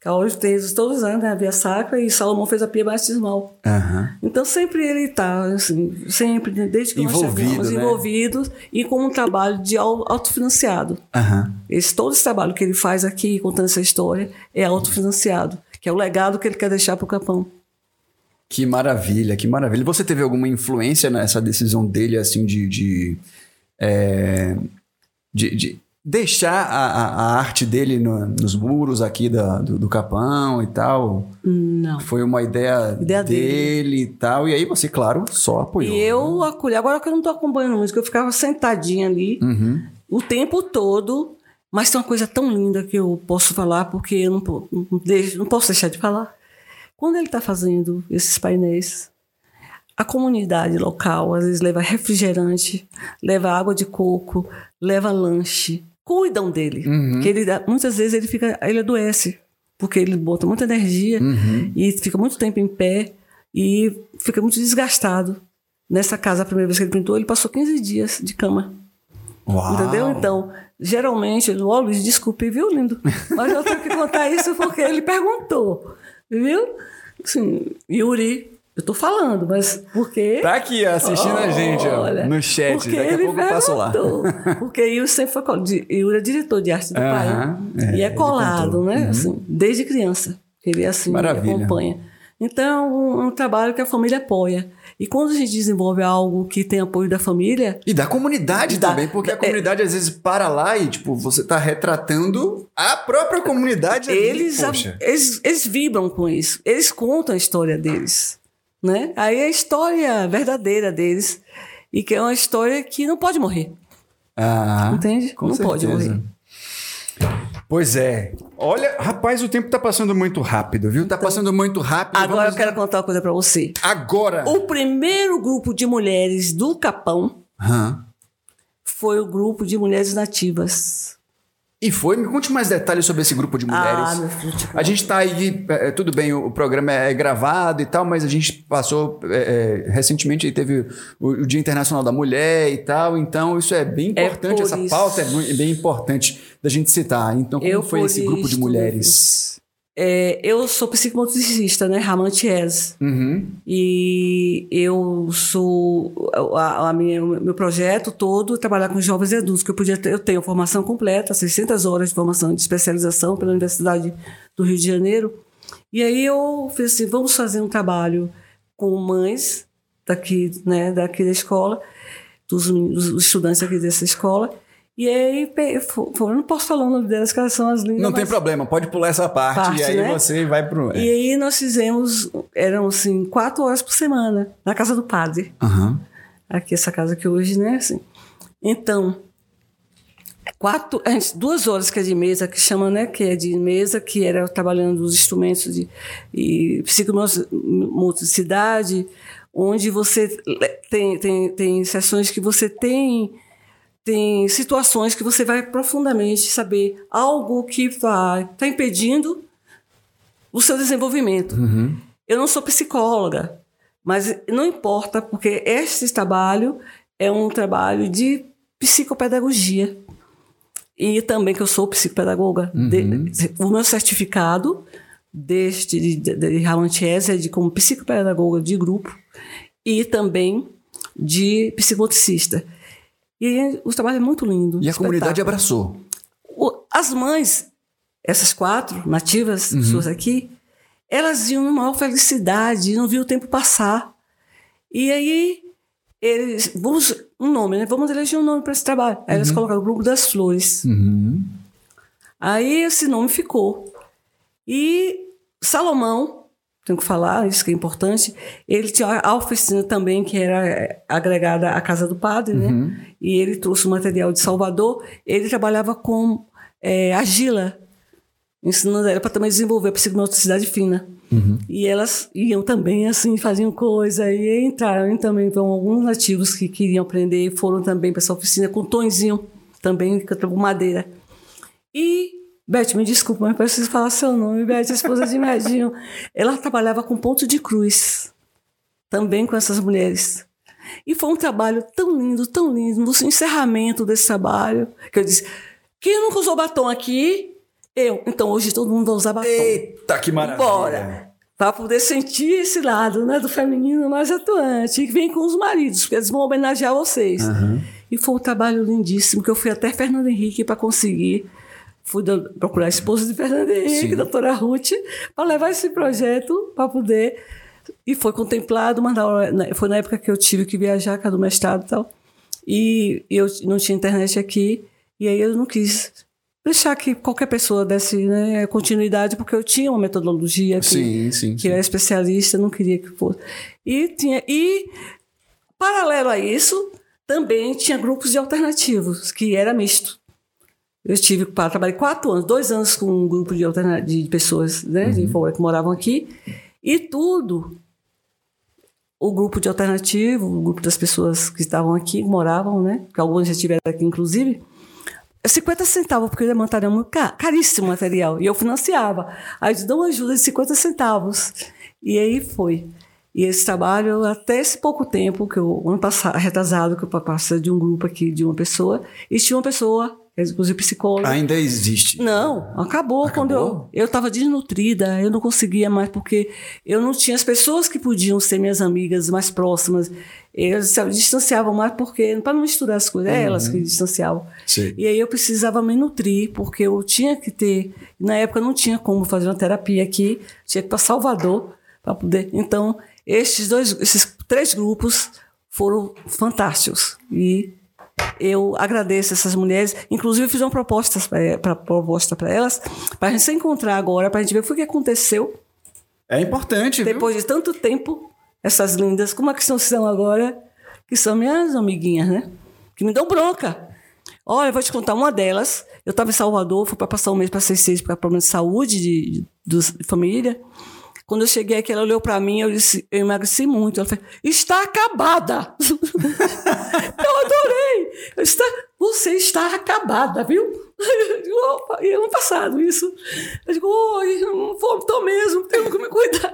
que hoje tem todos os anos, né? A pia sacra, e Salomão fez a pia batismal. Aham. Então sempre ele está, assim, sempre, desde que Envolvido, nós chegamos, né? envolvido e com um trabalho de au- autofinanciado. Aham. Esse, todo esse trabalho que ele faz aqui, contando essa história, é autofinanciado, que é o legado que ele quer deixar para o Capão. Que maravilha, que maravilha. Você teve alguma influência nessa decisão dele, assim, de. de, é, de, de deixar a, a- arte dele no- nos muros aqui da- do, do Capão e tal? Não. Foi uma ideia, Ideia dele, dele. e tal. E aí você, claro, só apoiou. E eu acolhi. Agora que eu não estou acompanhando música, eu ficava sentadinha ali Uhum. o tempo todo. Mas tem uma coisa tão linda que eu posso falar, porque eu não, não deixo- não posso deixar de falar. Quando ele está fazendo esses painéis, a comunidade local às vezes leva refrigerante, leva água de coco, leva lanche, cuidam dele. Uhum. Porque ele, muitas vezes ele fica, ele adoece, porque ele bota muita energia Uhum. e fica muito tempo em pé e fica muito desgastado. Nessa casa, a primeira vez que ele pintou, ele passou 15 dias de cama. Uau. Entendeu? Então, geralmente, ó, Luiz, desculpe, viu, lindo? Mas eu tenho que contar isso porque ele perguntou, viu? Assim, Yuri, eu tô falando, mas porque. Tá aqui assistindo a gente, ó, Olha, no chat. Daqui a pouco eu passo lá. Porque Yuri sempre foi. Yuri é diretor de arte do pai. é, e é ele colado, né? Uhum. Assim, desde criança. Ele assim, Maravilha. acompanha. Então, um, um trabalho que a família apoia. E quando a gente desenvolve algo que tem apoio da família, E da comunidade Da- também, porque a é- comunidade às vezes para lá e, tipo, você tá retratando a própria comunidade ali, eles, poxa. eles, eles vibram com isso. Eles contam a história deles. Né? Aí é a história verdadeira deles. E que é uma história que não pode morrer. Ah, Entende? Não pode certeza. morrer. Pois é. Olha, rapaz, o tempo tá passando muito rápido, viu? Tá passando muito rápido. Agora Vamos- eu quero contar uma coisa pra você. Agora! O primeiro grupo de mulheres do Capão foi o grupo de mulheres nativas. E foi? Me conte mais detalhes sobre esse grupo de mulheres. Ah, meu filho, tipo, A gente tá aí, é, é, tudo bem, o, o programa é gravado e tal, mas a gente passou, é, é, recentemente teve o, o Dia Internacional da Mulher e tal, então isso é bem É importante, por essa isso. pauta é bem importante da gente citar. Então, como Eu foi esse grupo de mulheres? É, eu sou psicomotricista, né? Ramantiese. Uhum. E eu sou. A, a minha, o meu projeto todo é trabalhar com jovens e adultos, que eu podia ter. Eu tenho formação completa, 600 horas de formação de especialização pela Universidade do Rio de Janeiro. E aí eu fiz assim: vamos fazer um trabalho com mães daqui, né, daqui da escola, dos, dos estudantes aqui dessa escola. E aí, pe- fo- fo- eu não posso falar o nome delas, que elas são as lindas. Não tem problema, pode pular essa parte, Parte, e aí né? você vai pro. E aí nós fizemos, eram assim, quatro horas por semana, na casa do padre. Aham. Aqui, essa casa que hoje, né? Assim. Então, quatro, duas horas que é de mesa, que chama, né? Que é de mesa, que era trabalhando os instrumentos de e psicomotricidade, onde você tem, tem, tem sessões que você tem tem situações que você vai profundamente saber algo que está tá impedindo o seu desenvolvimento. Eu não sou psicóloga, mas não importa, porque este trabalho é um trabalho de psicopedagogia. E também que eu sou psicopedagoga. De- o meu certificado deste de, de, de Ramantiese é de como psicopedagoga de grupo e também de psicomotricista. E o trabalho é muito lindo. E a comunidade abraçou. O- as mães, essas quatro nativas, pessoas aqui, elas iam numa maior felicidade, não viam o tempo passar. E aí, eles, vamos, um nome, né? Vamos eleger um nome para esse trabalho. Aí eles colocaram o Grupo das Flores. Uhum. Aí esse nome ficou. E Salomão, tenho que falar, isso que é importante, ele tinha a oficina também, que era eh, agregada à Casa do Padre, né? E ele trouxe o material de Salvador. Ele trabalhava com argila, ensinando ela para também desenvolver a psicomotricidade fina. E elas iam também, assim, faziam coisa, e entraram e também. Então, alguns nativos que queriam aprender foram também para essa oficina com Tonzinho, também com madeira. E, Beth, me desculpa, mas preciso falar seu nome, Beth, a esposa de Medinho. Ela trabalhava com ponto de cruz, também com essas mulheres. E foi um trabalho tão lindo, tão lindo. No encerramento desse trabalho, que eu disse: quem nunca usou batom aqui? Eu. Então hoje todo mundo vai usar batom. Eita, que maravilha. Bora! Para poder sentir esse lado né, do feminino mais atuante, que vem com os maridos, porque eles vão homenagear vocês. E foi um trabalho lindíssimo, que eu fui até Fernando Henrique para conseguir. Fui do- procurar a esposa de Fernando Henrique, Sim. doutora Ruth, para levar esse projeto para poder. E foi contemplado, mas na hora- na- foi na época que eu tive que viajar, cá do mestrado e tal. E eu não tinha internet aqui, e aí eu não quis deixar que qualquer pessoa desse né, continuidade, porque eu tinha uma metodologia que, Sim, sim. que eu era especialista, não queria que fosse. E, tinha, e, paralelo a isso, também tinha grupos de alternativos, que era misto. Eu tive, pa- trabalhei quatro anos, dois anos com um grupo de, de pessoas né, de fora que moravam aqui, e tudo. O grupo de alternativo, o grupo das pessoas que estavam aqui, moravam, né? Que alguns já estiveram aqui, inclusive, 50 centavos, porque o material era muito ca- caríssimo o material. E eu financiava. Aí dou uma ajuda de 50 centavos. E aí foi. E esse trabalho, até esse pouco tempo, que eu, ano passado, retrasado, que eu passei de um grupo aqui, de uma pessoa, e tinha uma pessoa é inclusive psicóloga. Ainda existe. Não, acabou, quando eu eu estava desnutrida, eu não conseguia mais porque eu não tinha as pessoas que podiam ser minhas amigas mais próximas. Eles se distanciavam mais porque para não misturar as coisas, é elas que distanciavam. Sim. E aí eu precisava me nutrir porque eu tinha que ter, na época não tinha como fazer uma terapia aqui, tinha que ir para Salvador para poder. Então, estes dois, esses três grupos foram fantásticos e eu agradeço essas mulheres. Inclusive, eu fiz uma proposta para proposta elas, para a gente se encontrar agora, para a gente ver o que aconteceu É importante, viu? depois de tanto tempo. Essas lindas, como é que estão agora? Que são minhas amiguinhas, né? Que me dão bronca. Olha, eu vou te contar uma delas. Eu estava em Salvador, fui para passar um mês para seis para problema de saúde de, de, de família. Quando eu cheguei aqui, ela olhou para mim, eu disse, eu emagreci muito. Ela falou, está acabada. eu adorei. Eu disse, "Tá- você está acabada, viu? E ano passado isso. Eu digo, oi, não tô mesmo, tenho que me cuidar.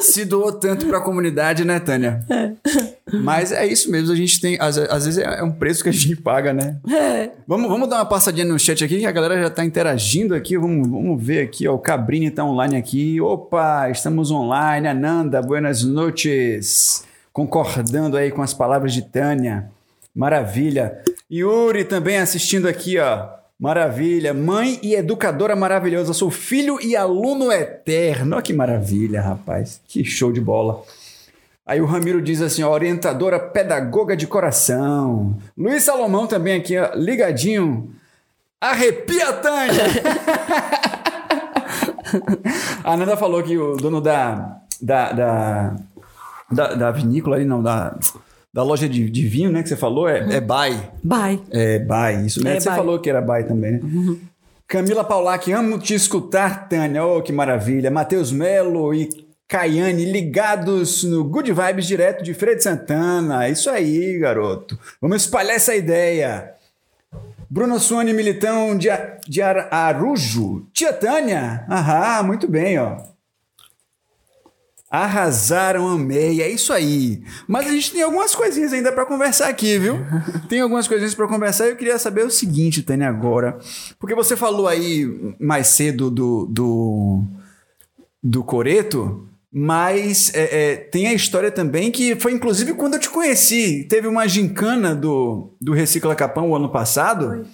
Se doou tanto pra comunidade, né, Tânia? Mas é isso mesmo, a gente tem. Às, às vezes é um preço que a gente paga, né? É. Vamos, vamos dar uma passadinha no chat aqui, que a galera já tá interagindo aqui. Vamos, vamos ver aqui, ó. O Cabrini tá online aqui. Opa, estamos online. Ananda, buenas noches. Concordando aí com as palavras de Tânia. Maravilha. Yuri também assistindo aqui, ó. Maravilha. Mãe e educadora maravilhosa. Sou filho e aluno eterno. Olha que maravilha, rapaz. Que show de bola. Aí o Ramiro diz assim, ó, orientadora pedagoga de coração. Luiz Salomão também aqui, ó, ligadinho. Arrepia, Tânia! A Nanda falou que o dono da, da, da, da, da vinícola ali, não, da, da loja de, de vinho, né, que você falou, é, é Bai. Bye. É Bai, isso mesmo. É você Bai. falou que era Bai também, né? Camila Paulac, amo te escutar, Tânia. Oh, que maravilha. Matheus Melo e Caiane ligados no Good Vibes direto de Freire de Santana. Isso aí, garoto. Vamos espalhar essa ideia. Bruna Suane Militão de, de Ar- Arujo. Tia Tânia. Aham, muito bem, ó. Arrasaram, amei. É isso aí. Mas a gente tem algumas coisinhas ainda pra conversar aqui, viu? Tem algumas coisinhas pra conversar. Eu queria saber o seguinte, Tânia, agora. Porque você falou aí mais cedo do, do, do Coreto, mas é, é, tem a história também que foi inclusive quando eu te conheci. Teve uma gincana do, do Recicla Capão o ano passado.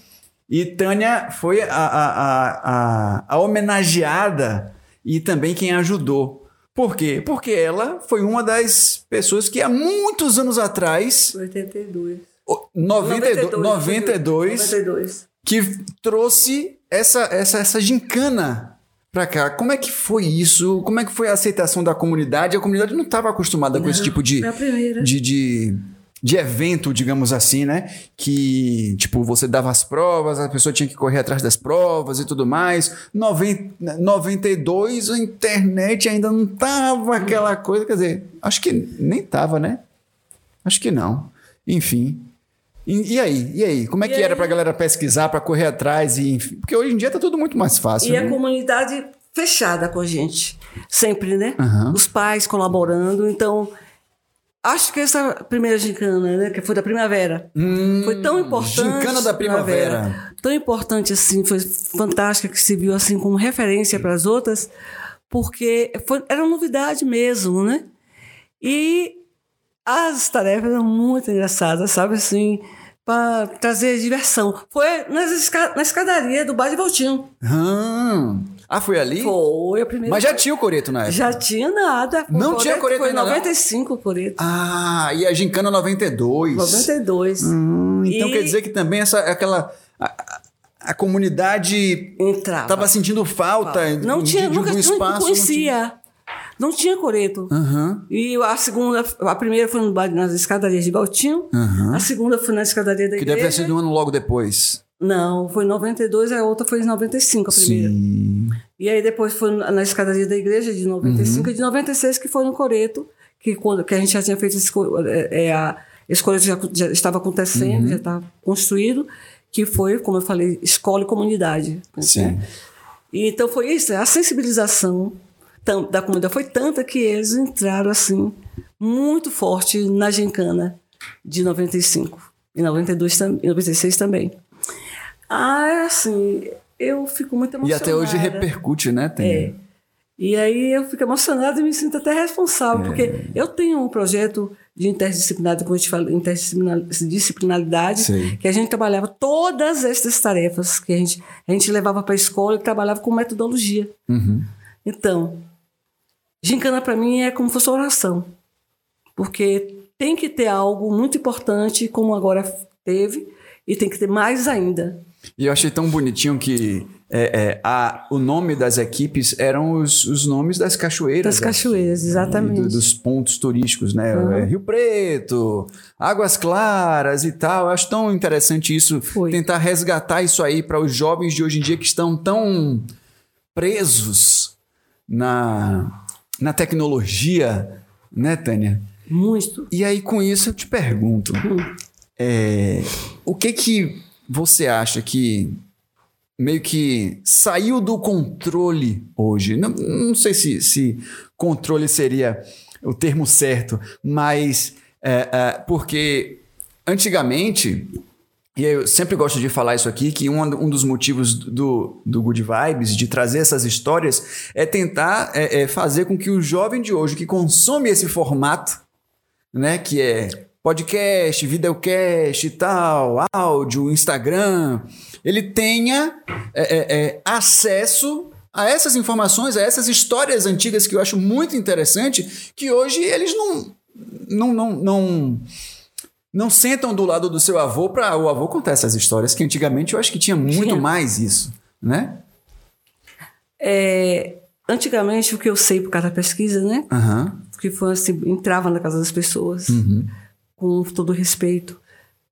E Tânia foi a, a, a, a, a homenageada e também quem ajudou. Por quê? Porque ela foi uma das pessoas que há muitos anos atrás, 82. o- 92, 92, 92. que trouxe essa, essa, essa gincana pra cá. Como é que foi isso? Como é que foi a aceitação da comunidade? A comunidade não estava acostumada com esse tipo de, Foi a primeira. de, de, de evento, digamos assim, né? Que, tipo, você dava as provas, a pessoa tinha que correr atrás das provas e tudo mais. Noven- 92, a internet ainda não tava aquela coisa, quer dizer, acho que nem tava, né? Acho que não. Enfim. E, e aí? E aí? Como é E que aí? era pra galera pesquisar, pra correr atrás e enfim? Porque hoje em dia tá tudo muito mais fácil. E a né? comunidade fechada com a gente. Sempre, né? Aham. Os pais colaborando. Então, acho que essa primeira gincana, né? Que foi da primavera. foi tão importante. Hum, Gincana da primavera. Tão importante assim, foi fantástica que se viu assim como referência para as outras, porque foi, era uma novidade mesmo, né? E as tarefas eram muito engraçadas, sabe assim, para trazer diversão. Foi nas esca- na escadaria do Bar de Voltinho. Ah, ah, foi ali? Foi a primeira. Mas já tinha o coreto na época. Já tinha nada. Não O tinha coreto Foi ainda, não? 95 o coreto. Ah, e a Gincana 92. 92. Hum, então E- quer dizer que também essa aquela a, a- comunidade Entrava. estava sentindo falta não de, tinha, de, nunca não espaço. conhecia. Não tinha coreto. Aham. E a segunda, a primeira foi no bar- nas escadarias de Baltinho. Aham. A segunda foi na escadaria da Que igreja. deve ter sido um ano logo depois. Não, foi em 92, a outra foi em 95, a primeira. Sim. E aí depois foi na escadaria da igreja de 95 Uhum. e de 96 que foi no Coreto, que, quando, que a gente já tinha feito esse, é, é, a esse Coreto já, já estava acontecendo, Uhum. já estava construído, que foi, como eu falei, escola e comunidade. Sim. né? E então foi isso, a sensibilização da comunidade foi tanta que eles entraram assim muito forte na gincana de 95 e 92 tam- e 96 também. Ah, é assim, eu fico muito E emocionada. até hoje repercute, né, Tânia? É. E aí eu fico emocionada e me sinto até responsável, É. porque eu tenho um projeto de interdisciplinaridade, como a gente fala, interdisciplinaridade, Sei. que a gente trabalhava todas essas tarefas que a gente, a gente levava para a escola e trabalhava com metodologia. Uhum. Então, gincana para mim é como se fosse oração, porque tem que ter algo muito importante, como agora teve, e tem que ter mais ainda. E eu achei tão bonitinho que é, é, a, o nome das equipes eram os, os nomes das cachoeiras. Das cachoeiras, aqui, exatamente. do- dos pontos turísticos, né? Uhum. Rio Preto, Águas Claras e tal. Eu acho tão interessante isso, Foi. tentar resgatar isso aí para os jovens de hoje em dia que estão tão presos na, na tecnologia, né, Tânia? Muito. E aí, com isso, eu te pergunto: é, o que que você acha que meio que saiu do controle hoje? Não, não sei se, se controle seria o termo certo, mas é, é, porque antigamente. E eu sempre gosto de falar isso aqui, que um, um dos motivos do, do Good Vibes, de trazer essas histórias, é tentar é, é, fazer com que o jovem de hoje que consome esse formato, né? Que é podcast, videocast e tal, áudio, Instagram, ele tenha é, é, é, acesso a essas informações, a essas histórias antigas que eu acho muito interessante, que hoje eles não não não, não não sentam do lado do seu avô para o avô contar essas histórias, que antigamente eu acho que tinha muito Tinha. mais isso, né? É, antigamente, o que eu sei por causa da pesquisa, né? Aham. que foi assim, entrava na casa das pessoas Uhum. Com todo respeito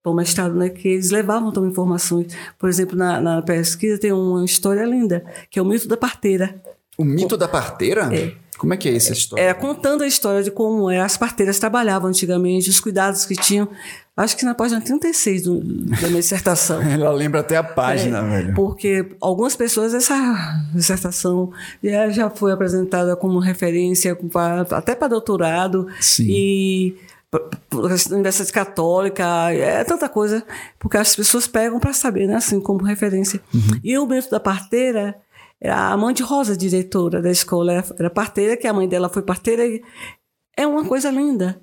ao mestrado, né, que eles levavam também informações. Por exemplo, na, na pesquisa tem uma história linda, que é o mito da parteira. O mito da parteira? É. Como é que é essa história? Era contando a história de como é, as parteiras trabalhavam antigamente, os cuidados que tinham. Acho que na página 36 do, da minha dissertação. Ela lembra até a página, É, velho. Porque algumas pessoas, essa dissertação já, já foi apresentada como referência até para doutorado. Sim. E Universidade Católica, é tanta coisa, porque as pessoas pegam para saber, né? Assim, como referência. E o Bento da Parteira, era a mãe de Rosa, diretora da escola, era, era parteira, que a mãe dela foi parteira. É uma coisa linda.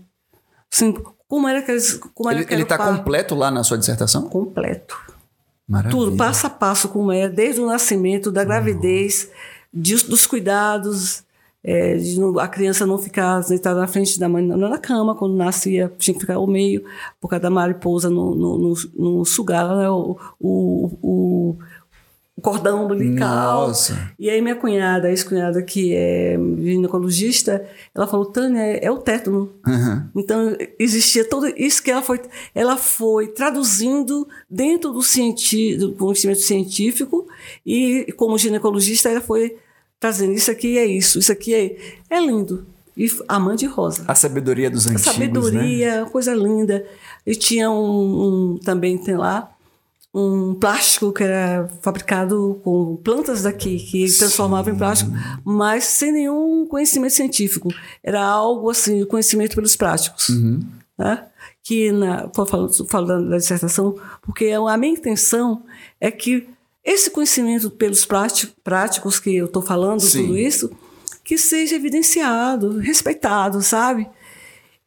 Assim, como era que eles. Como era Ele, tá par- completo lá na sua dissertação? completo. Maravilha. Tudo, passo a passo, como é, desde o nascimento, da gravidez, de- dos cuidados, é, não- a criança não ficar deitada na frente da mãe, não na cama, quando nascia, tinha que ficar ao meio, por causa da mariposa no, no, no, no sugar né, o, o, o, o cordão umbilical. Nossa. E aí minha cunhada, a ex-cunhada que é ginecologista, ela falou, Tânia, é, é o tétano. Aham. Então existia tudo isso que ela foi, ela foi traduzindo dentro do, cienti, do conhecimento científico e como ginecologista ela foi trazendo isso aqui é isso, isso aqui é, é lindo. E a mãe de Rosa. A sabedoria dos A antigos, né? sabedoria, coisa linda. E tinha um, um- também tem lá um plástico que era fabricado com plantas daqui, que transformava em plástico, mas sem nenhum conhecimento científico. Era algo assim, conhecimento pelos práticos. Né? Que, na, falando, falando da dissertação, porque a minha intenção é que esse conhecimento pelos práti- práticos que eu estou falando, Sim. tudo isso, que seja evidenciado, respeitado, sabe?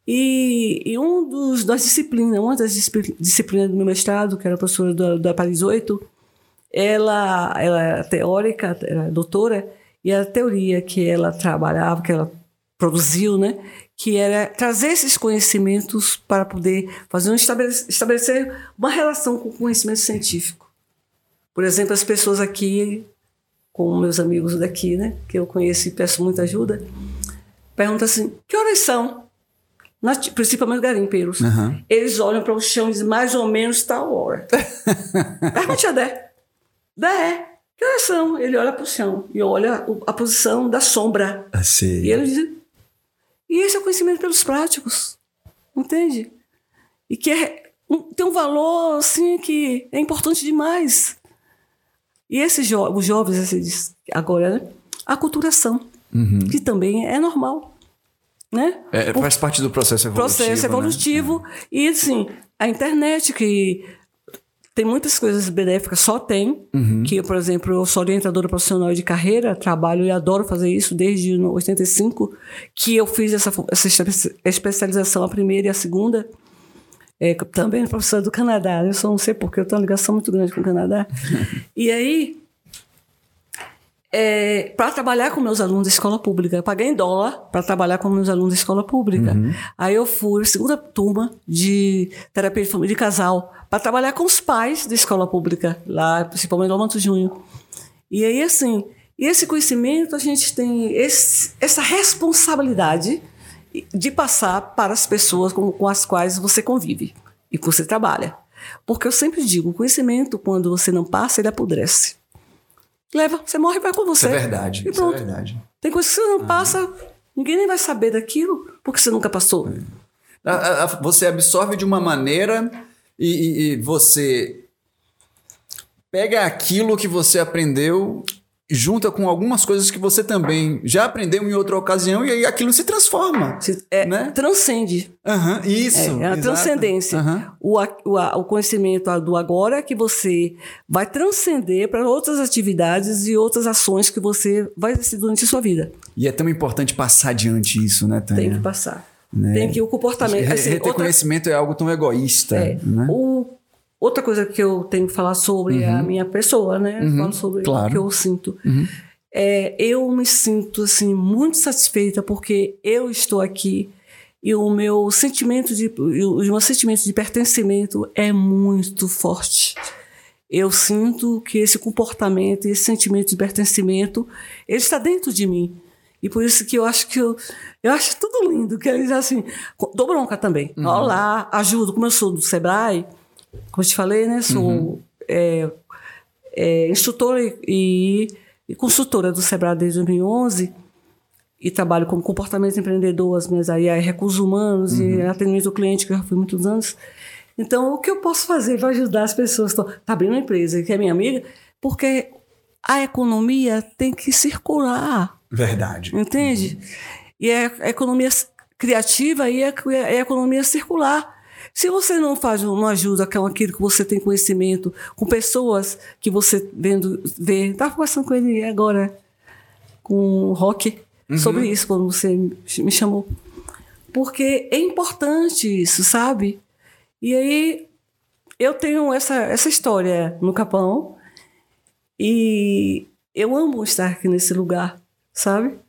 E, e um dos das disciplinas, uma das disci- disciplinas do meu mestrado, que era professora da, da Paris 8, ela, ela era teórica, era doutora, e a teoria que ela trabalhava, que ela produziu, né? Que era trazer esses conhecimentos para poder fazer um estabelecer uma relação com o conhecimento científico. Por exemplo, as pessoas aqui, com meus amigos daqui, né? Que eu conheço e peço muita ajuda, perguntam assim: que horas são? Nati- Principalmente garimpeiros. Aham. Eles olham para o chão e dizem mais ou menos tal hora. Pergunte a Dé. Dé, que horas são? Ele olha para o chão e olha a posição da sombra. Sei. E ele diz. E esse é o conhecimento pelos práticos. Entende? E que é, tem um valor assim que é importante demais. E esses jo os jovens, diz- agora, né? A culturação, que também é normal. Né? É, faz parte do processo evolutivo. processo né? evolutivo. E assim, a internet que tem muitas coisas benéficas, só tem. Que, eu, por exemplo, eu sou orientadora profissional de carreira, trabalho e adoro fazer isso desde 85, que eu fiz essa, essa espe- especialização, a primeira e a segunda. É, também professora do Canadá, eu só não sei porque eu tenho uma ligação muito grande com o Canadá. e aí, é, para trabalhar com meus alunos da escola pública. Eu paguei em dólar para trabalhar com meus alunos da escola pública. Aí eu fui, segunda turma de terapia de família de casal, para trabalhar com os pais da escola pública, lá, principalmente no Manto Júnior. E aí, assim, esse conhecimento, a gente tem esse- essa responsabilidade de passar para as pessoas com, com as quais você convive e que você trabalha. Porque eu sempre digo, o conhecimento, quando você não passa, ele apodrece. Leva, você morre e vai com Isso você. é verdade. E Isso é pronto. verdade. Tem coisa que você não passa, ninguém nem vai saber daquilo, porque você nunca passou. A- Você absorve de uma maneira e, e- e você pega aquilo que você aprendeu, junta com algumas coisas que você também já aprendeu em outra ocasião e aí aquilo se transforma. Se- é, Né? Transcende. Aham, isso. É, é a transcendência. Aham. O, o, o conhecimento do agora que você vai transcender para outras atividades e outras ações que você vai exercer durante a sua vida. E é tão importante passar adiante isso, né, Tânia? Tem que passar. Tem que o comportamento. Assim, Reter outra- conhecimento é algo tão egoísta, É. né? O- outra coisa que eu tenho que falar sobre é a minha pessoa, né? Falo sobre Uhum. Claro. Uhum. o que eu sinto. É, eu me sinto assim muito satisfeita porque eu estou aqui e o meu sentimento de o meu sentimento de pertencimento é muito forte. Eu sinto que esse comportamento, esse sentimento de pertencimento, ele está dentro de mim. E por isso que eu acho que eu, eu acho tudo lindo, que eles assim, dou bronca também. Olá, ajudo, como eu sou do Sebrae, como te falei, né? Sou é, é, instrutora e, e consultora do Sebrae desde 2011 e trabalho como comportamento empreendedor, as minhas aí recursos humanos e atendimento ao cliente, que eu já fui muitos anos. Então, o que eu posso fazer para ajudar as pessoas? Estou tá abrindo uma empresa que é minha amiga, porque a economia tem que circular. Verdade. Entende? E é a economia criativa e é a economia circular. Se você não faz, não ajuda com aquilo que você tem conhecimento, com pessoas que você vendo, vê. Estava conversando com ele agora, com o Rock, sobre isso, quando você me chamou. Porque é importante isso, sabe? E aí eu tenho essa, essa história no Capão e eu amo estar aqui nesse lugar, sabe?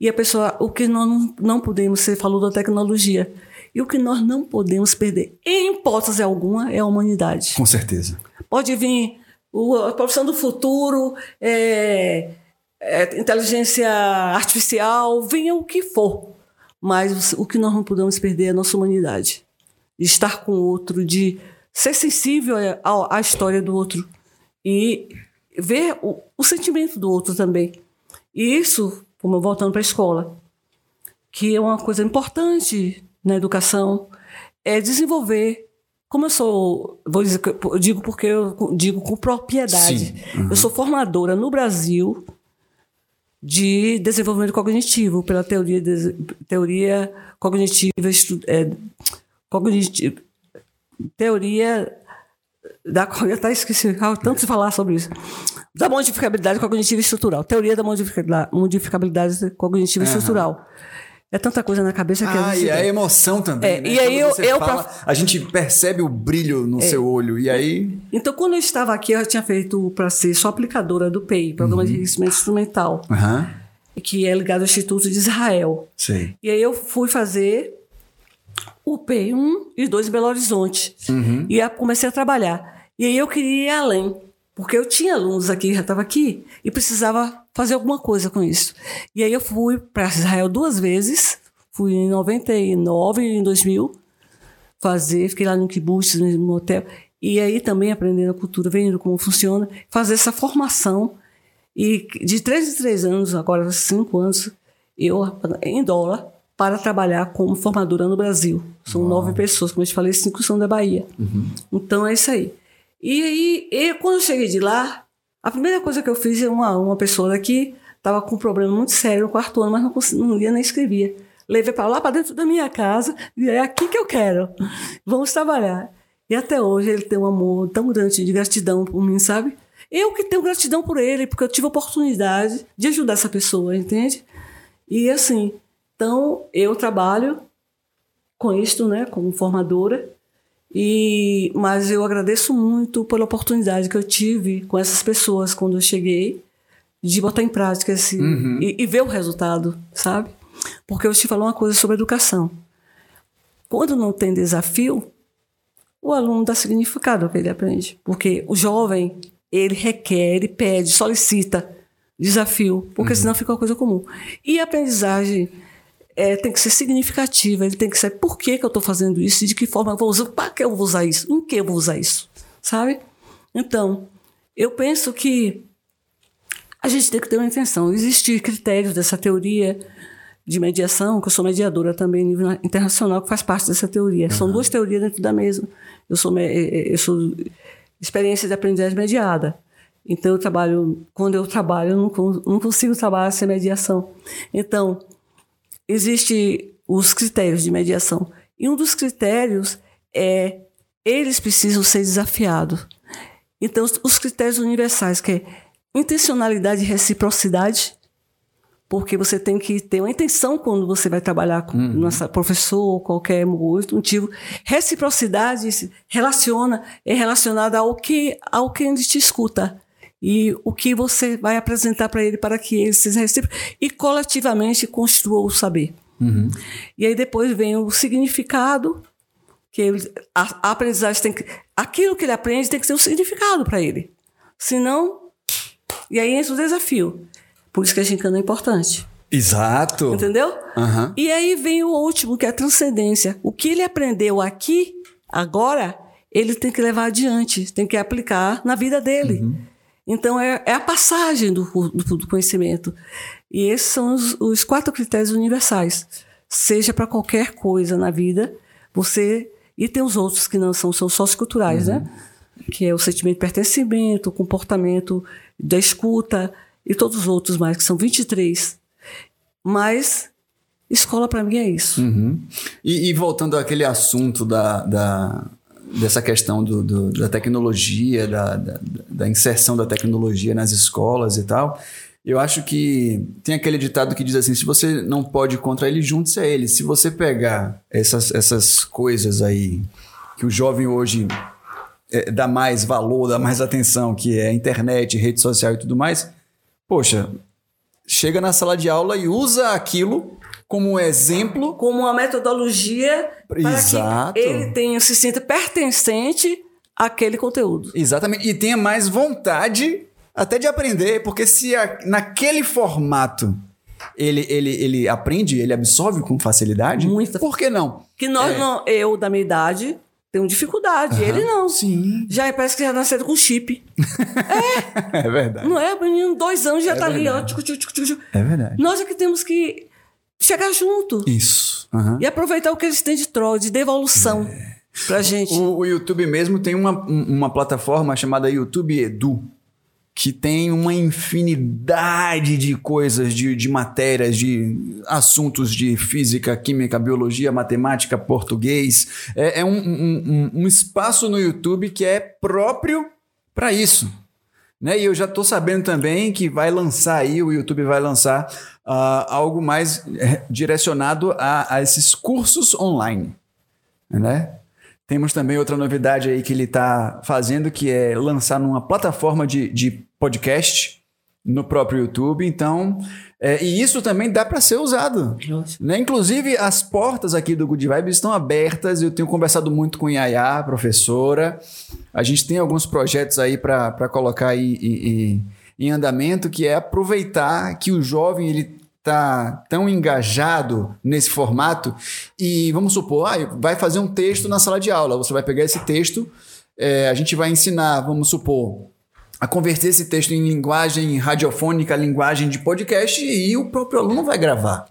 E a pessoa, o que nós não, não podemos, você falou da tecnologia, e o que nós não podemos perder, em hipótese alguma, é a humanidade. Com certeza. Pode vir o- a profissão do futuro, é, é, inteligência artificial, venha o que for. Mas o que nós não podemos perder é a nossa humanidade. De estar com o outro, de ser sensível à, história do outro. E ver o, o sentimento do outro também. E isso, como voltando para a escola, que é uma coisa importante na educação, é desenvolver. Como eu sou, vou dizer, eu digo porque eu digo com propriedade. Uhum. Eu sou formadora no Brasil de desenvolvimento cognitivo pela teoria de- teoria cognitiva estu- é, cogniti- teoria da eu até esqueci tanto se falar sobre isso da modificabilidade cognitiva estrutural teoria da modifica- modificabilidade cognitiva estrutural é tanta coisa na cabeça que às Ah, vezes e a emoção também. É, né? e aí eu- eu fala, pra- a gente percebe o brilho no seu olho. E aí. Então, quando eu estava aqui, eu já tinha feito para ser só aplicadora do PEI, Programa de Enriquecimento Instrumental, Aham. que é ligado ao Instituto de Israel. Sei. E aí eu fui fazer o P1 e 2 em Belo Horizonte. E aí comecei a trabalhar. E aí eu queria ir além, porque eu tinha alunos aqui, já estava aqui, e precisava fazer alguma coisa com isso. E aí eu fui para Israel duas vezes, fui em 99 e em 2000, fazer, fiquei lá no kibbutz, no hotel, e aí também aprendendo a cultura, vendo como funciona, fazer essa formação. E de três em três anos, agora cinco anos, eu em dólar para trabalhar como formadora no Brasil. São nove pessoas, como eu te falei, cinco são da Bahia. Então é isso aí. E aí, quando eu cheguei de lá, a primeira coisa que eu fiz, uma, uma pessoa daqui estava com um problema muito sério no quarto ano, mas não, consegui, não lia nem escrevia. Levei para lá para dentro da minha casa e é aqui que eu quero. Vamos trabalhar. E até hoje ele tem um amor tão grande de gratidão por mim, sabe? Eu que tenho gratidão por ele, porque eu tive a oportunidade de ajudar essa pessoa, entende? E assim, então eu trabalho com isto, né, como formadora, e mas eu agradeço muito pela oportunidade que eu tive com essas pessoas quando eu cheguei de botar em prática esse Uhum. e, e ver o resultado, sabe? Porque eu te falo uma coisa sobre educação. Quando não tem desafio, o aluno dá significado ao que ele aprende. Porque o jovem, ele requer, ele pede, solicita desafio, porque senão fica uma coisa comum. E a aprendizagem é, tem que ser significativa, ele tem que saber por que, que eu estou fazendo isso e de que forma eu vou usar, para que eu vou usar isso, em que eu vou usar isso, sabe? Então, eu penso que a gente tem que ter uma intenção. Existem critérios dessa teoria de mediação, que eu sou mediadora também nível internacional, que faz parte dessa teoria. São duas teorias dentro da mesma. Eu sou, me- eu sou experiência de aprendizagem mediada. Então, eu trabalho, quando eu trabalho, eu não, não consigo trabalhar sem mediação. Então, existem os critérios de mediação. E um dos critérios é eles precisam ser desafiados. Então, os- os critérios universais, que é intencionalidade e reciprocidade, porque você tem que ter uma intenção quando você vai trabalhar com nossa professor ou qualquer outro motivo. Reciprocidade relaciona é relacionada ao que ao que ele te escuta e o que você vai apresentar para ele para que ele seja recíproco e coletivamente construa o saber. E aí depois vem o significado que ele- a, a aprendizagem tem que aquilo que ele aprende tem que ter um significado para ele. Senão e aí entra o desafio. Por isso que a gincana é importante. Exato. Entendeu? Aham. E aí vem o último, que é a transcendência. O que ele aprendeu aqui, agora, ele tem que levar adiante, tem que aplicar na vida dele. Então, é, é a passagem do, do- do conhecimento. E esses são os, os quatro critérios universais. Seja para qualquer coisa na vida, você. E tem os outros que não são, são socioculturais, né? Que é o sentimento de pertencimento, o comportamento da escuta e todos os outros mais, que são 23. Mas escola para mim é isso. Uhum. E, e voltando àquele assunto da, da- dessa questão do, do- da tecnologia, da, da, da inserção da tecnologia nas escolas e tal, eu acho que tem aquele ditado que diz assim: se você não pode contra ele, junte-se a ele. Se você pegar essas, essas coisas aí que o jovem hoje é, dá mais valor, dá mais atenção, que é internet, rede social e tudo mais, poxa, chega na sala de aula e usa aquilo como um exemplo Como uma metodologia para Exato. que ele tenha, se sinta pertencente àquele conteúdo. Exatamente. E tenha mais vontade até de aprender, porque se a- naquele formato ele, ele, ele aprende, ele absorve com facilidade, Muita- por que não? Que nós, É. não, eu, da minha idade, tenho dificuldade. Ele não. Sim. Já parece que já nasceu com chip. É verdade. Não é? O menino, dois anos, já É tá ali, ó. verdade. tchucu, tchucu, tchucu. É verdade. Nós é que temos que chegar junto. Isso. Aham. E aproveitar o que eles têm de troll, de devolução pra gente. O, o YouTube mesmo tem uma, um- uma plataforma chamada YouTube Edu, que tem uma infinidade de coisas, de, de matérias, de assuntos de física, química, biologia, matemática, português. É, é um, um- um- um espaço no YouTube que é próprio para isso. Né? E eu já estou sabendo também que vai lançar aí, o YouTube vai lançar ah, algo mais eh, direcionado a, a esses cursos online. Né? Temos também outra novidade aí que ele está fazendo, que é lançar numa plataforma de, de podcast no próprio YouTube. Então, é, e isso também dá para ser usado. Né? Inclusive, as portas aqui do Good Vibes estão abertas. Eu tenho conversado muito com Yaya, professora. A gente tem alguns projetos aí para colocar aí, em- em- em andamento, que é aproveitar que o jovem ele tá tão engajado nesse formato e vamos supor, ah, vai fazer um texto na sala de aula. Você vai pegar esse texto, é, a gente vai ensinar, vamos supor, a converter esse texto em linguagem radiofônica, linguagem de podcast e o próprio aluno vai gravar.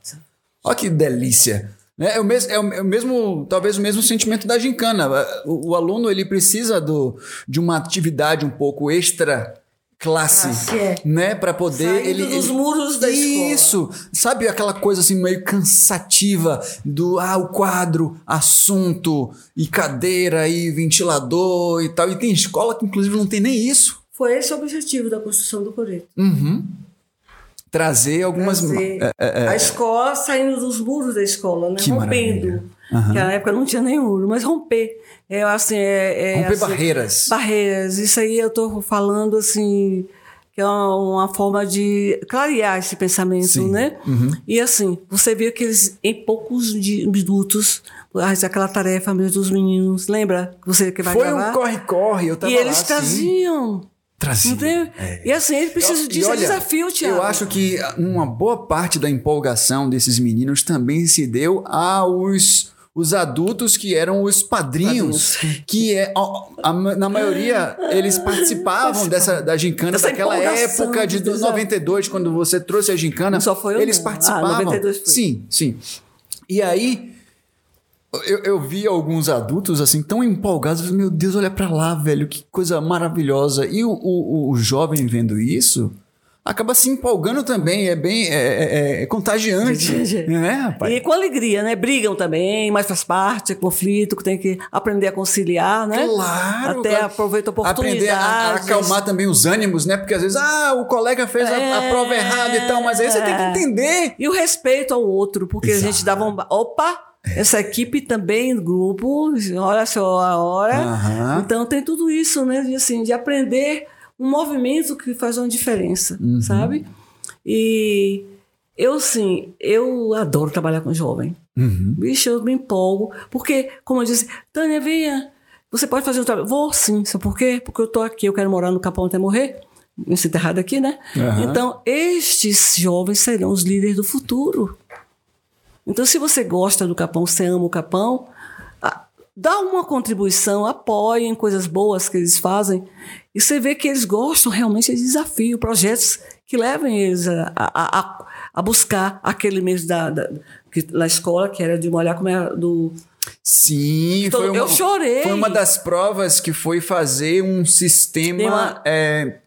Olha que delícia. Né? É, o mesmo, é, o, é o mesmo, talvez o mesmo sentimento da gincana. O, o aluno ele precisa do, de uma atividade um pouco extra classe, Classe, é. né, Pra poder Saindo ele dos ele- muros da escola. Isso, sabe aquela coisa assim meio cansativa do ah, o quadro, assunto e cadeira e ventilador e tal. E tem escola que inclusive não tem nem isso. Foi esse o objetivo da construção do coreto. Uhum. Trazer algumas Trazer é, é, é. a escola saindo dos muros da escola, né? Que rompendo. Que na época não tinha nem muro, mas romper. É, assim, é, romper assim, barreiras. Barreiras. Isso aí eu tô falando assim, que é uma, forma de clarear esse pensamento, Sim. Uhum. né? E assim, você vê que eles, em poucos minutos, aquela tarefa mesmo dos meninos, lembra? Você que vai Foi gravar? um corre-corre, eu tava e eles lá, sim. traziam. Entendeu? é. E assim, ele precisa disso, é olha, desafio, Tiago. Eu acho que uma boa parte da empolgação desses meninos também se deu aos os adultos que eram os padrinhos, que é a- a- na maioria eles participavam dessa da gincana daquela época de dos 92 quando você trouxe a gincana, Não só foi eu, eles não. Ah, participavam. 92 foi. Sim, sim. E aí eu, eu vi alguns adultos assim tão empolgados, meu Deus, olha pra lá, velho, que coisa maravilhosa. E o, o, o jovem vendo isso acaba se empolgando também, é bem é, é- é contagiante, né, rapaz? E com alegria, né? Brigam também, mas faz parte, é conflito, que tem que aprender a conciliar, né? Claro, Até claro. aproveita oportunidades. Aprender a, a acalmar também os ânimos, né? Porque às vezes, ah, o colega fez a, a É. prova errada e tal, mas aí você tem que entender. E o respeito ao outro, porque a gente dava um. Opa! Essa equipe também, grupo, olha só a hora. Aham. Então tem tudo isso, né? De, assim, de aprender um movimento que faz uma diferença, Uhum. sabe? E eu, sim, eu adoro trabalhar com jovem. Uhum. Bicho, eu me empolgo. Porque, como eu disse, Tânia, venha. Você pode fazer um trabalho. Vou sim, sabe por quê? Porque eu tô aqui, eu quero morar no Capão até morrer. Me sinto errado aqui, né? Aham. Então, estes jovens serão os líderes do futuro. Então, se você gosta do Capão, você ama o Capão, dá uma contribuição, apoie em coisas boas que eles fazem. E você vê que eles gostam realmente de desafio, projetos que levem eles a, a, a, a buscar aquele mesmo da, da, que, na escola, que era de molhar como era do. Sim, Então, foi uma, eu chorei. Foi uma das provas que foi fazer um sistema Tem uma- é,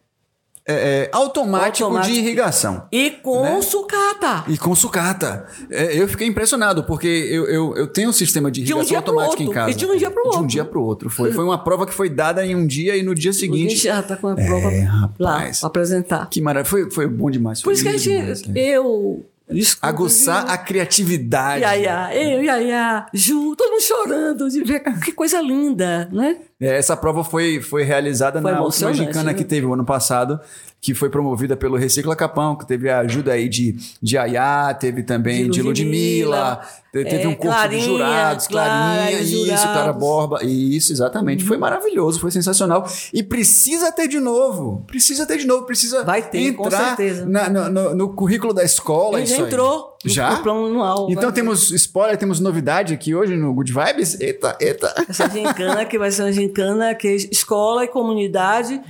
é, é, automático, Automático. de irrigação. E com Né? sucata. E com sucata. É, eu fiquei impressionado, porque eu, eu, eu tenho um sistema de De um irrigação dia pro automática em outro. casa. E de um dia pro De um outro. dia pro outro. Foi, foi uma prova que foi dada em um dia e no dia A gente seguinte. já está com a prova É, lá rapaz. para apresentar. Que maravilha. Foi, foi bom demais. Por foi isso que a gente. né? Eu. Desculpa, Aguçar viu? a criatividade. Iaiá, eu, Iaiá, Ju, todo mundo chorando de ver que coisa linda, né? É, Essa prova foi, foi realizada Foi na última gincana né? que teve o ano passado, que foi promovida pelo Recicla Capão, que teve a ajuda aí de, de Ayá, teve também De de Ludmilla, Ludmilla, te- teve é, um corpo Clarinha, de jurados, Clarinha, Clara, isso, jurados. Clara Borba, isso, exatamente. Foi maravilhoso, foi sensacional. E precisa ter de novo, precisa ter de novo, precisa Vai ter, com entrar certeza. na- no, no- no currículo da escola. Ele já entrou no- Já? no plano anual. Então temos spoiler, temos novidade aqui hoje no Good Vibes. Eita, eita. Essa gincana que vai ser uma gincana que é escola e comunidade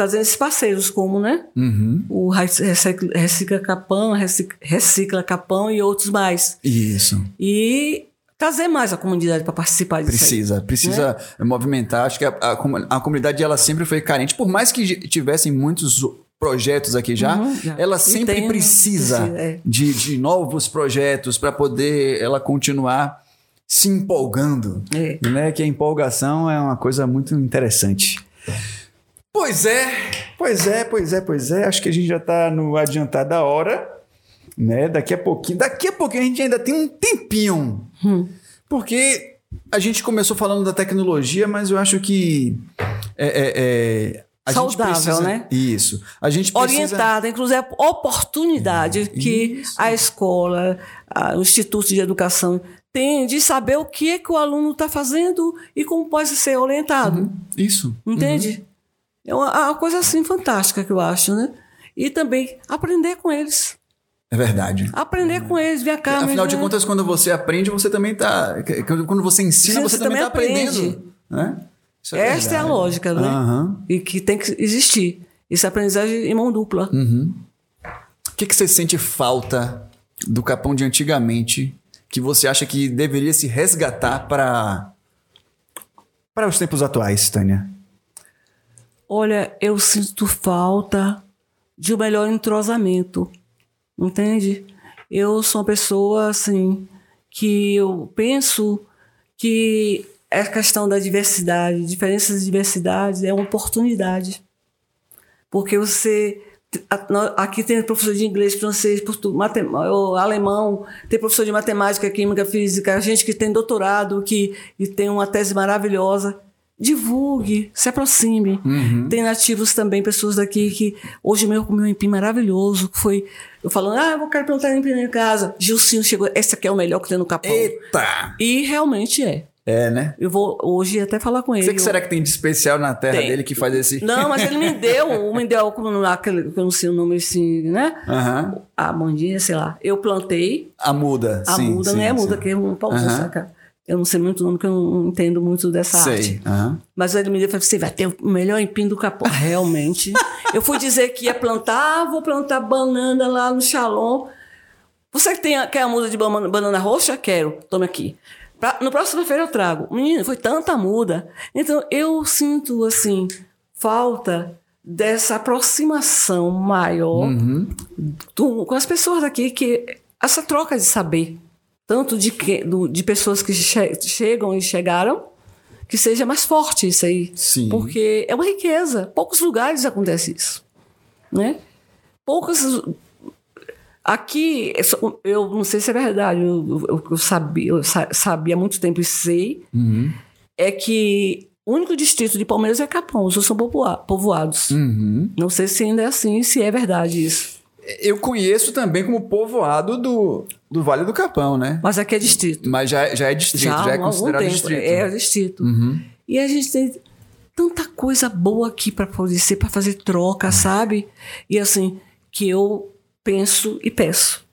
trazendo esses parceiros, como, né? Uhum. O Recicla, Recicla Capão, Recicla, Recicla Capão e outros mais. Isso. E trazer mais a comunidade para participar disso. aí. Precisa, precisa movimentar. Acho que a, a, a comunidade ela sempre foi carente. Por mais que tivessem muitos projetos aqui já, Uhum, já. ela sempre tem, né? precisa Precisa, é. de, de novos projetos para poder ela continuar se empolgando. É. Né? Que a empolgação é uma coisa muito interessante. Pois é, pois é, pois é, pois é. Acho que a gente já está no adiantar da hora, né? Daqui a pouquinho, daqui a pouquinho a gente ainda tem um tempinho, Hum. porque a gente começou falando da tecnologia, mas eu acho que é, é, é, a gente Saudável, precisa- né? Isso. A gente precisa orientada, inclusive a oportunidade que a escola, a- o Instituto de Educação tem de saber o que é que o aluno está fazendo e como pode ser orientado. Isso. Entende? É uma, uma coisa assim fantástica que eu acho, né? E também aprender com eles. É verdade. Aprender com eles, vem cá. Afinal de né? contas, quando você aprende, você também está. Quando você ensina, você, Você também está aprendendo. Né? Isso Esta é a verdade. lógica, né? Aham. E que tem que existir. Essa aprendizagem em mão dupla. Hum. O que, que você sente falta do Capão de antigamente que você acha que deveria se resgatar para para os tempos atuais, Tânia? Olha, eu sinto falta de um melhor entrosamento, entende? Eu sou uma pessoa, assim, que eu penso que a questão da diversidade, diferenças de diversidade é uma oportunidade. Porque você. Aqui tem professor de inglês, francês, alemão, tem professor de matemática, química, física, gente que tem doutorado, que, que tem uma tese maravilhosa divulgue, se aproxime. Uhum. Tem nativos também, pessoas daqui que hoje mesmo comi um empim maravilhoso, que foi eu falando, ah, eu quero plantar empim em casa. Gilcinho chegou, esse aqui é o melhor que tem no Capão. Eita! E realmente é. É, né? Eu vou hoje até falar com ele. O que, eu... será que tem de especial na terra Tem. dele que faz esse... Não, mas ele me deu, me deu como aquele, que eu não sei o nome assim, né? Aham. A mandinha, sei lá. Eu plantei, A muda, a sim, muda sim, não é a muda, sim. que é um pau, Aham. saca? Eu não sei muito o nome, que eu não entendo muito dessa arte. Sei. aham. Mas ele me deu e falou: você vai ter o melhor empim do capô. Realmente. eu fui dizer que ia plantar, ah, vou plantar banana lá no Shalom. Você que tem quer a muda de banana, banana roxa? Quero. Tome aqui. Pra, no próximo feira eu trago. Menino, foi tanta muda. Então eu sinto, assim, falta dessa aproximação maior do- com as pessoas aqui, que essa troca de saber, tanto de, que, do- de pessoas que che- chegam e chegaram, que seja mais forte isso aí. Sim. Porque é uma riqueza. Poucos lugares acontece isso. Né? Poucos. Aqui, eu sou- eu não sei se é verdade, eu, eu- eu sabia, eu sa- sabia há muito tempo e sei, Uhum. é que o único distrito de Palmeiras é Capão, os outros são povoa- povoados. Uhum. Não sei se ainda é assim, se é verdade isso. Eu conheço também como povoado do, do Vale do Capão, né? Mas aqui é distrito. Mas já, já é distrito, já, há é considerado tempo, distrito. É distrito. Uhum. E a gente tem tanta coisa boa aqui para poder ser, para fazer troca, sabe? E assim, que eu penso e peço.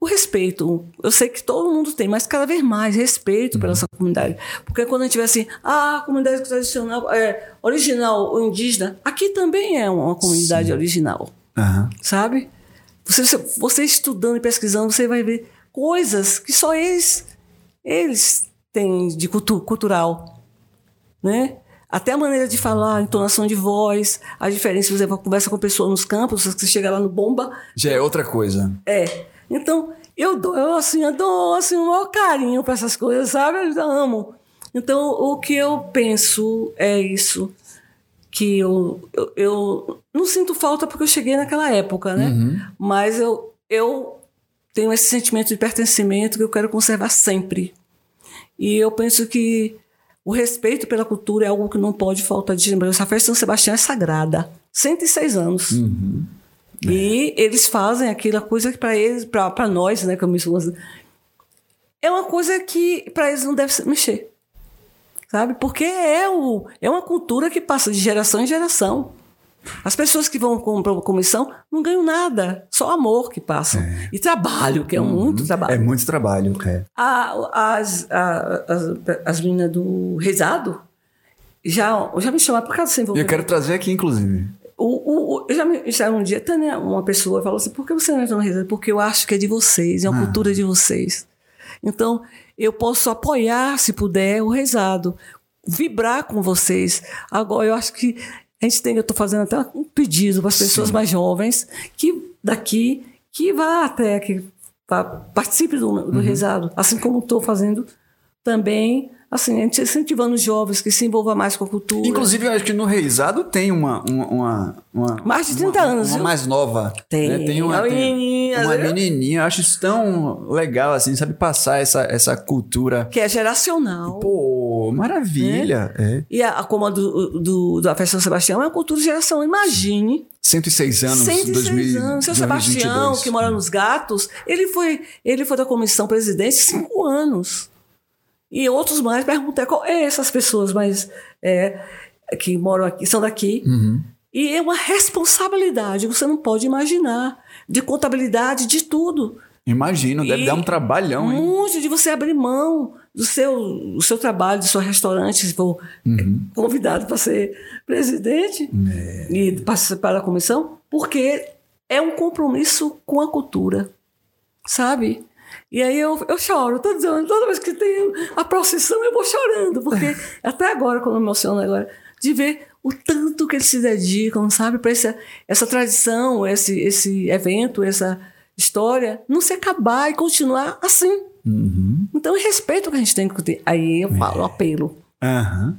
O respeito. Eu sei que todo mundo tem, mas cada vez mais respeito pela nossa comunidade. Porque quando a gente tiver assim, ah, a comunidade tradicional, é, original ou indígena, aqui também é uma comunidade original Aham. sabe? Você, você- você estudando e pesquisando, você vai ver coisas que só eles, eles têm de cultu cultural, né? Até a maneira de falar, a entonação de voz, a diferença, por exemplo, conversa com a pessoa nos campos, você chega lá no bomba, Já é outra coisa. é. Então, eu dou, eu, assim, eu dou assim, um maior carinho para essas coisas, sabe? Eu amo. Então, o que eu penso é isso. Que eu, eu, eu não sinto falta porque eu cheguei naquela época, né? Mas eu, eu tenho esse sentimento de pertencimento que eu quero conservar sempre. E eu penso que o respeito pela cultura é algo que não pode faltar de lembrar. Essa festa de São Sebastião é sagrada. 106 anos. E eles fazem aquela coisa que para eles, para nós, né, como isso, é uma coisa que para eles não deve mexer. Sabe? Porque é, o, é uma cultura que passa de geração em geração. As pessoas que vão com pra comissão não ganham nada, só amor que passam. E trabalho, que é muito trabalho. É muito trabalho, é. A- as, a- as, as meninas do rezado já, já me chamaram por causa desse E eu envolvimento. quero trazer aqui, inclusive. O, o, o- já, me, já um dia, Tânia, uma pessoa falou assim: por que você não entra no rezado? Porque eu acho que é de vocês, é uma cultura de vocês. Então, eu posso apoiar, se puder, o rezado, vibrar com vocês. Agora, eu acho que a gente tem, eu estou fazendo até um pedido para as pessoas mais jovens que daqui, que vá até, que vá, participe do, do rezado, assim como estou fazendo também, assim, a gente incentivando os jovens que se envolvam mais com a cultura. Inclusive, eu acho que no Reisado tem uma. uma, uma, uma- Mais de 30 uma- anos, Uma viu? mais nova. Tem. né? Tem uma, Uma menininha, uma menininha. Eu acho isso tão legal, assim, sabe? Passar essa, essa cultura. que é geracional. Pô, maravilha. É. E a, a como a do, do, da festa São Sebastião é uma cultura de geração. Imagine, 106 anos, 106 2000, anos. Seu 2022. Sebastião, que mora nos gatos, ele foi, ele foi da comissão presidente cinco anos. E outros mais perguntam qual é essas pessoas mais é, que moram aqui, são daqui. Uhum. E é uma responsabilidade, você não pode imaginar, de contabilidade, de tudo. Imagino, deve E dar um trabalhão, hein? Muito de você abrir mão do seu, do seu trabalho, do seu restaurante, se for Uhum. convidado para ser presidente É. e participar da comissão, porque é um compromisso com a cultura, sabe? E aí eu, eu choro, tô dizendo, toda vez que tem a procissão eu vou chorando, porque até agora, quando eu me emociono agora, de ver o tanto que eles se dedicam, sabe, para essa, essa tradição, esse, esse evento, essa história não se acabar e continuar assim. Uhum. Então, é respeito que a gente tem que ter. Aí eu falo, apelo. Aham.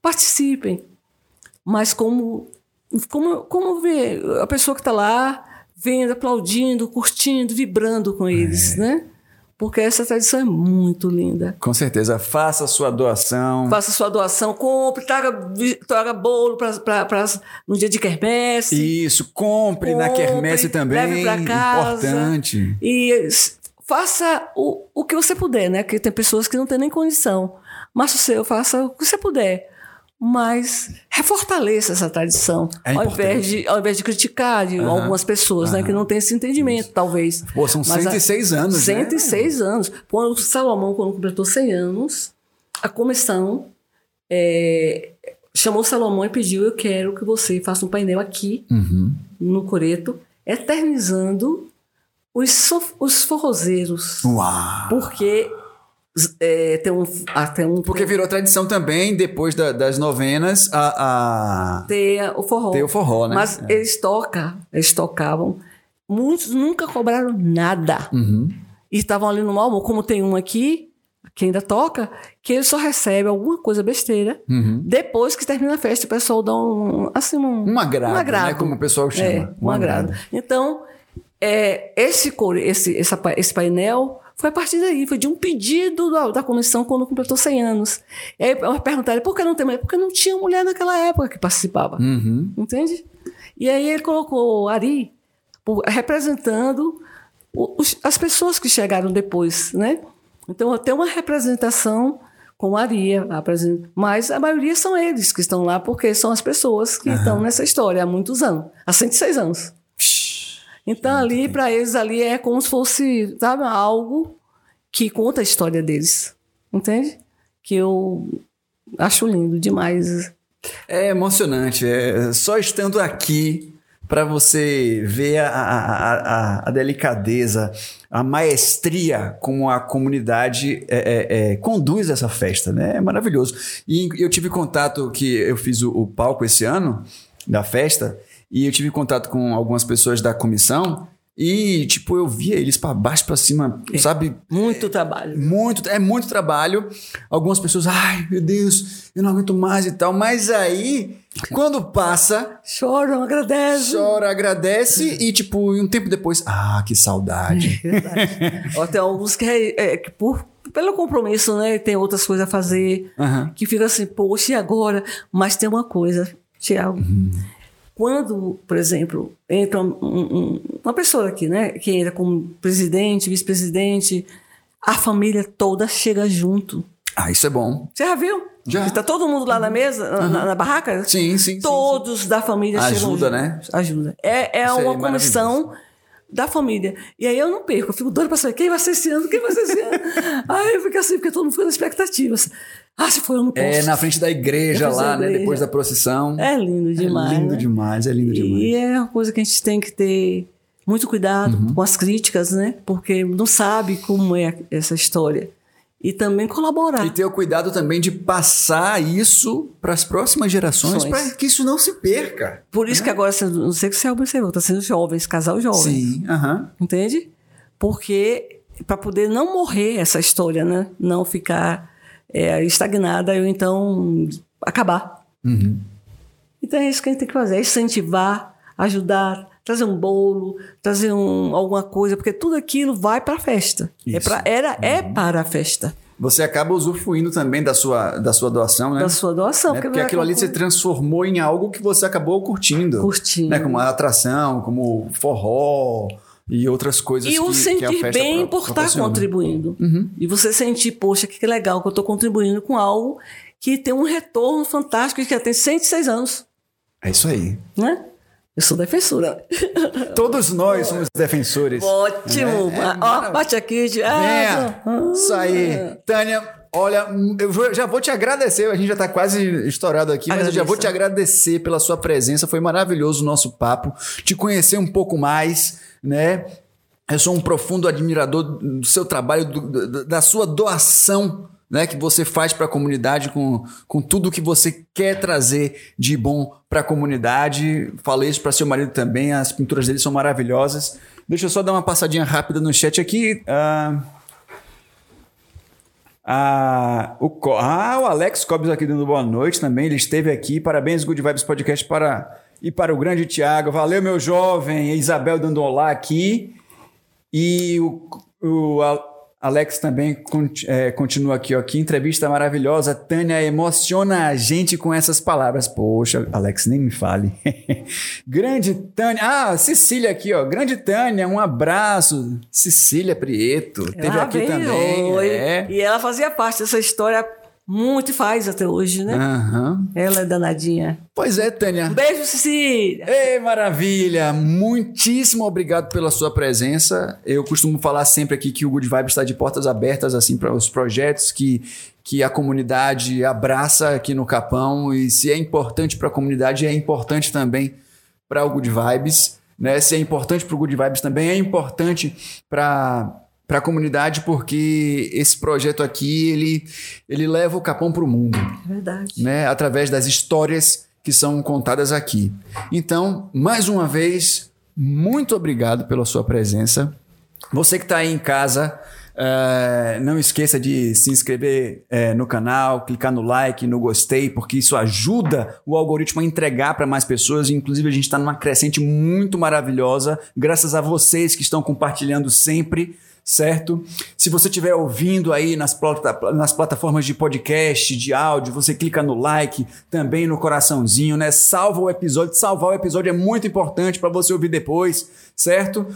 Participem. Mas como, como, como ver a pessoa que está lá vendo, aplaudindo, curtindo, vibrando com eles, né? Porque essa tradição é muito linda. Com certeza. Faça a sua doação. Faça sua doação, compre, traga, traga bolo pra, pra, pra- no dia de quermesse. Isso, compre, na Compre, quermesse também. leve pra casa. Importante. E faça o, o que você puder, né? Porque tem pessoas que não têm nem condição. Mas o seu, faça o que você puder. Mas refortaleça essa tradição. É ao, invés de, ao invés de criticar de algumas pessoas, né? Que não têm esse entendimento, talvez. Pô, são Mas a- 106 anos, né? 106 anos. Quando Salomão, quando completou 100 anos, a comissão é, chamou Salomão e pediu: Eu quero que você faça um painel aqui Uhum. no Coreto, eternizando os, sof- os forrozeiros. Uau! Porque é, tem um. Até um Porque virou tradição também, depois da- das novenas, a, a- ter o forró. ter o forró, né? Mas É. eles tocam, eles tocavam. Muitos nunca cobraram nada. Uhum. E estavam ali no álbum, como tem um aqui, que ainda toca, que ele só recebe alguma coisa besteira. Uhum. Depois que termina a festa, o pessoal dá um. Assim, um, Um agrado, um agrado. né? Como o pessoal chama. É, um agrado. Então, é, esse, esse, essa esse painel foi a partir daí, foi de um pedido da, da comissão quando completou 100 anos. E aí perguntaram, por que não tem mulher? Porque não tinha mulher naquela época que participava. Uhum. Entende? E aí ele colocou Ari representando os- as pessoas que chegaram depois, né? Então tem uma representação com Ari, apresen- mas a maioria são eles que estão lá porque são as pessoas que estão nessa história há muitos anos, há 106 anos. Então ali para eles ali é como se fosse, sabe, algo que conta a história deles, entende? Que eu acho lindo demais. É emocionante. É só estando aqui para você ver a, a, a, a delicadeza, a maestria como a comunidade é, é, é, conduz essa festa, né? É maravilhoso. E eu tive contato que eu fiz o, o palco esse ano da festa e eu tive contato com algumas pessoas da comissão e tipo eu via eles para baixo para cima, sabe? Muito trabalho. Muito, é muito trabalho. Algumas pessoas, ai meu Deus, eu não aguento mais e tal. Mas aí, quando passa, Choram, agradecem. chora, agradece e, tipo, um tempo depois, ah, que saudade. Ó, tem alguns que, é, é, que por, pelo compromisso, né? Tem outras coisas a fazer. Aham. Que fica assim, poxa, e agora? Mas tem uma coisa, Tiago. Uhum. Quando, por exemplo, entra um- um- uma pessoa aqui, né? Que entra como presidente, vice-presidente, a família toda chega junto. Ah, isso é bom. Você já viu? Já. Está todo mundo lá na mesa, na- na, na barraca? Sim, sim, sim, Todos da família chegam Ajuda, junto. né? Ajuda. É, é Isso é uma comissão da família. E aí eu não perco, eu fico doida para saber quem vai ser esse ano, quem vai ser esse ano. aí eu fico assim, porque todo mundo fica na expectativa. Ah, se eu não posso. É na frente da igreja lá, né? igreja. Depois da procissão. É lindo demais. É lindo né? demais, é lindo demais. E é uma coisa que a gente tem que ter muito cuidado Uhum. com as críticas, né? Porque não sabe como é essa história. E também colaborar. E ter o cuidado também de passar isso para as próximas gerações, Ações. para que isso não se perca. Por isso que agora, você- não sei que você observou, está sendo jovens, casal jovem. Sim, aham. Entende? Porque para poder não morrer essa história, né? Não ficar é, estagnada ou então acabar. Uhum. Então é isso que a gente tem que fazer, é incentivar, ajudar, trazer um bolo, trazer um, alguma coisa, porque tudo aquilo vai para a festa. É Isso. pra, era, é para a festa Você acaba usufruindo também da sua, da sua doação, né? da sua doação. Né? Porque vai aquilo ali concluir. transformou em algo que você acabou curtindo. Curtindo. Né? Como atração, como forró e outras coisas E que, o que a sentir festa bem por estar proporciona. contribuindo. Uhum. E você sentir, poxa, que legal que eu estou contribuindo com algo que tem um retorno fantástico e que já tem 106 anos. É isso aí. Né? Eu sou defensora. Todos nós somos defensores. Ótimo! É, é Ó, bate aqui. de- Ah, Venha! Isso aí. Tânia, olha, eu já vou te agradecer. A gente já está quase estourado aqui, mas eu já vou te agradecer pela sua presença. Foi maravilhoso o nosso papo. Te conhecer um pouco mais, né? Eu sou um profundo admirador do seu trabalho, do- da sua doação né, que você faz para a comunidade, com, com tudo que você quer trazer de bom para a comunidade. Falei isso para seu marido também, as pinturas dele são maravilhosas. Deixa eu só dar uma passadinha rápida no chat aqui. Ah, ah, o, ah, o Alex Cobbs aqui dando boa noite também. Ele esteve aqui. Parabéns, Good Vibes Podcast para e para o grande Tiago. Valeu, meu jovem. Isabel dando olá aqui. E o, o Alex também é, continua aqui, ó. Que entrevista maravilhosa. Tânia emociona a gente com essas palavras. Poxa, Alex, nem me fale. Grande Tânia. Ah, Cecília aqui, ó. Grande Tânia, um abraço. Cecília Prieto. Teve aqui veio, também. oi. É. E ela fazia parte dessa história muito faz até hoje, né? Aham. Ela é danadinha. Pois é, Tânia. Um beijo, Cecília. Ei, maravilha! Muitíssimo obrigado pela sua presença. Eu costumo falar sempre aqui que o Good Vibe está de portas abertas assim para os projetos que, que a comunidade abraça aqui no Capão e se é importante para a comunidade é importante também para o Good Vibes, né? Se é importante para o Good Vibes também é importante para para a comunidade porque esse projeto aqui ele ele leva o Capão para o mundo É verdade. né, através das histórias que são contadas aqui. Então, mais uma vez, muito obrigado pela sua presença. Você que está aí em casa, eh, não esqueça de se inscrever eh, no canal, clicar no like, no gostei, porque isso ajuda o algoritmo a entregar para mais pessoas. Inclusive, a gente está numa crescente muito maravilhosa, graças a vocês que estão compartilhando sempre certo? Se você estiver ouvindo aí nas, plata- nas plataformas de podcast, de áudio, você clica no like, também no coraçãozinho, né? Salva o episódio. Salvar o episódio é muito importante para você ouvir depois, certo?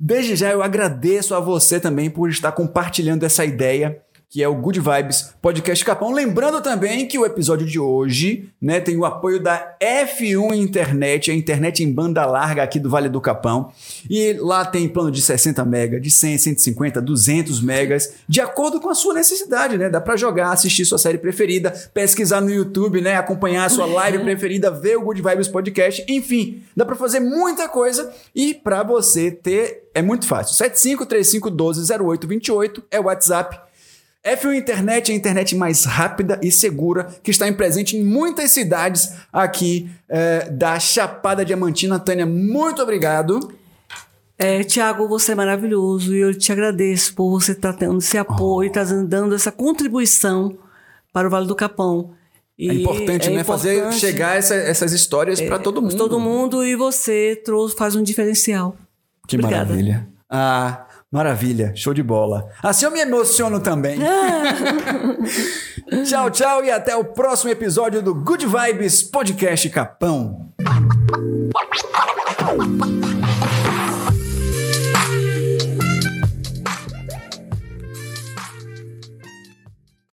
Desde já eu agradeço a você também por estar compartilhando essa ideia que é o Good Vibes Podcast Capão. Lembrando também que o episódio de hoje né, tem o apoio da F1 Internet, a internet em banda larga aqui do Vale do Capão. E lá tem plano de 60 mega, de 100, 150, 200 megas, de acordo com a sua necessidade, né? Dá para jogar, assistir sua série preferida, pesquisar no YouTube, né? Acompanhar a sua live preferida, ver o Good Vibes Podcast, enfim, dá para fazer muita coisa e para você ter é muito fácil. 7535120828 é o WhatsApp. F1 Internet é a internet mais rápida e segura que está em presente em muitas cidades aqui eh, da Chapada Diamantina. Tânia, muito obrigado. É, Tiago, você é maravilhoso e eu te agradeço por você estar tendo esse apoio, estar dando essa contribuição para o Vale do Capão. E é importante, é né? Fazer importante, É, chegar essa- essas histórias para todo mundo. Todo mundo e você trouxe, faz um diferencial. Que Obrigada. maravilha. Ah, Maravilha, show de bola. Assim eu me emociono também. tchau, tchau e até o próximo episódio do Good Vibes Podcast Capão.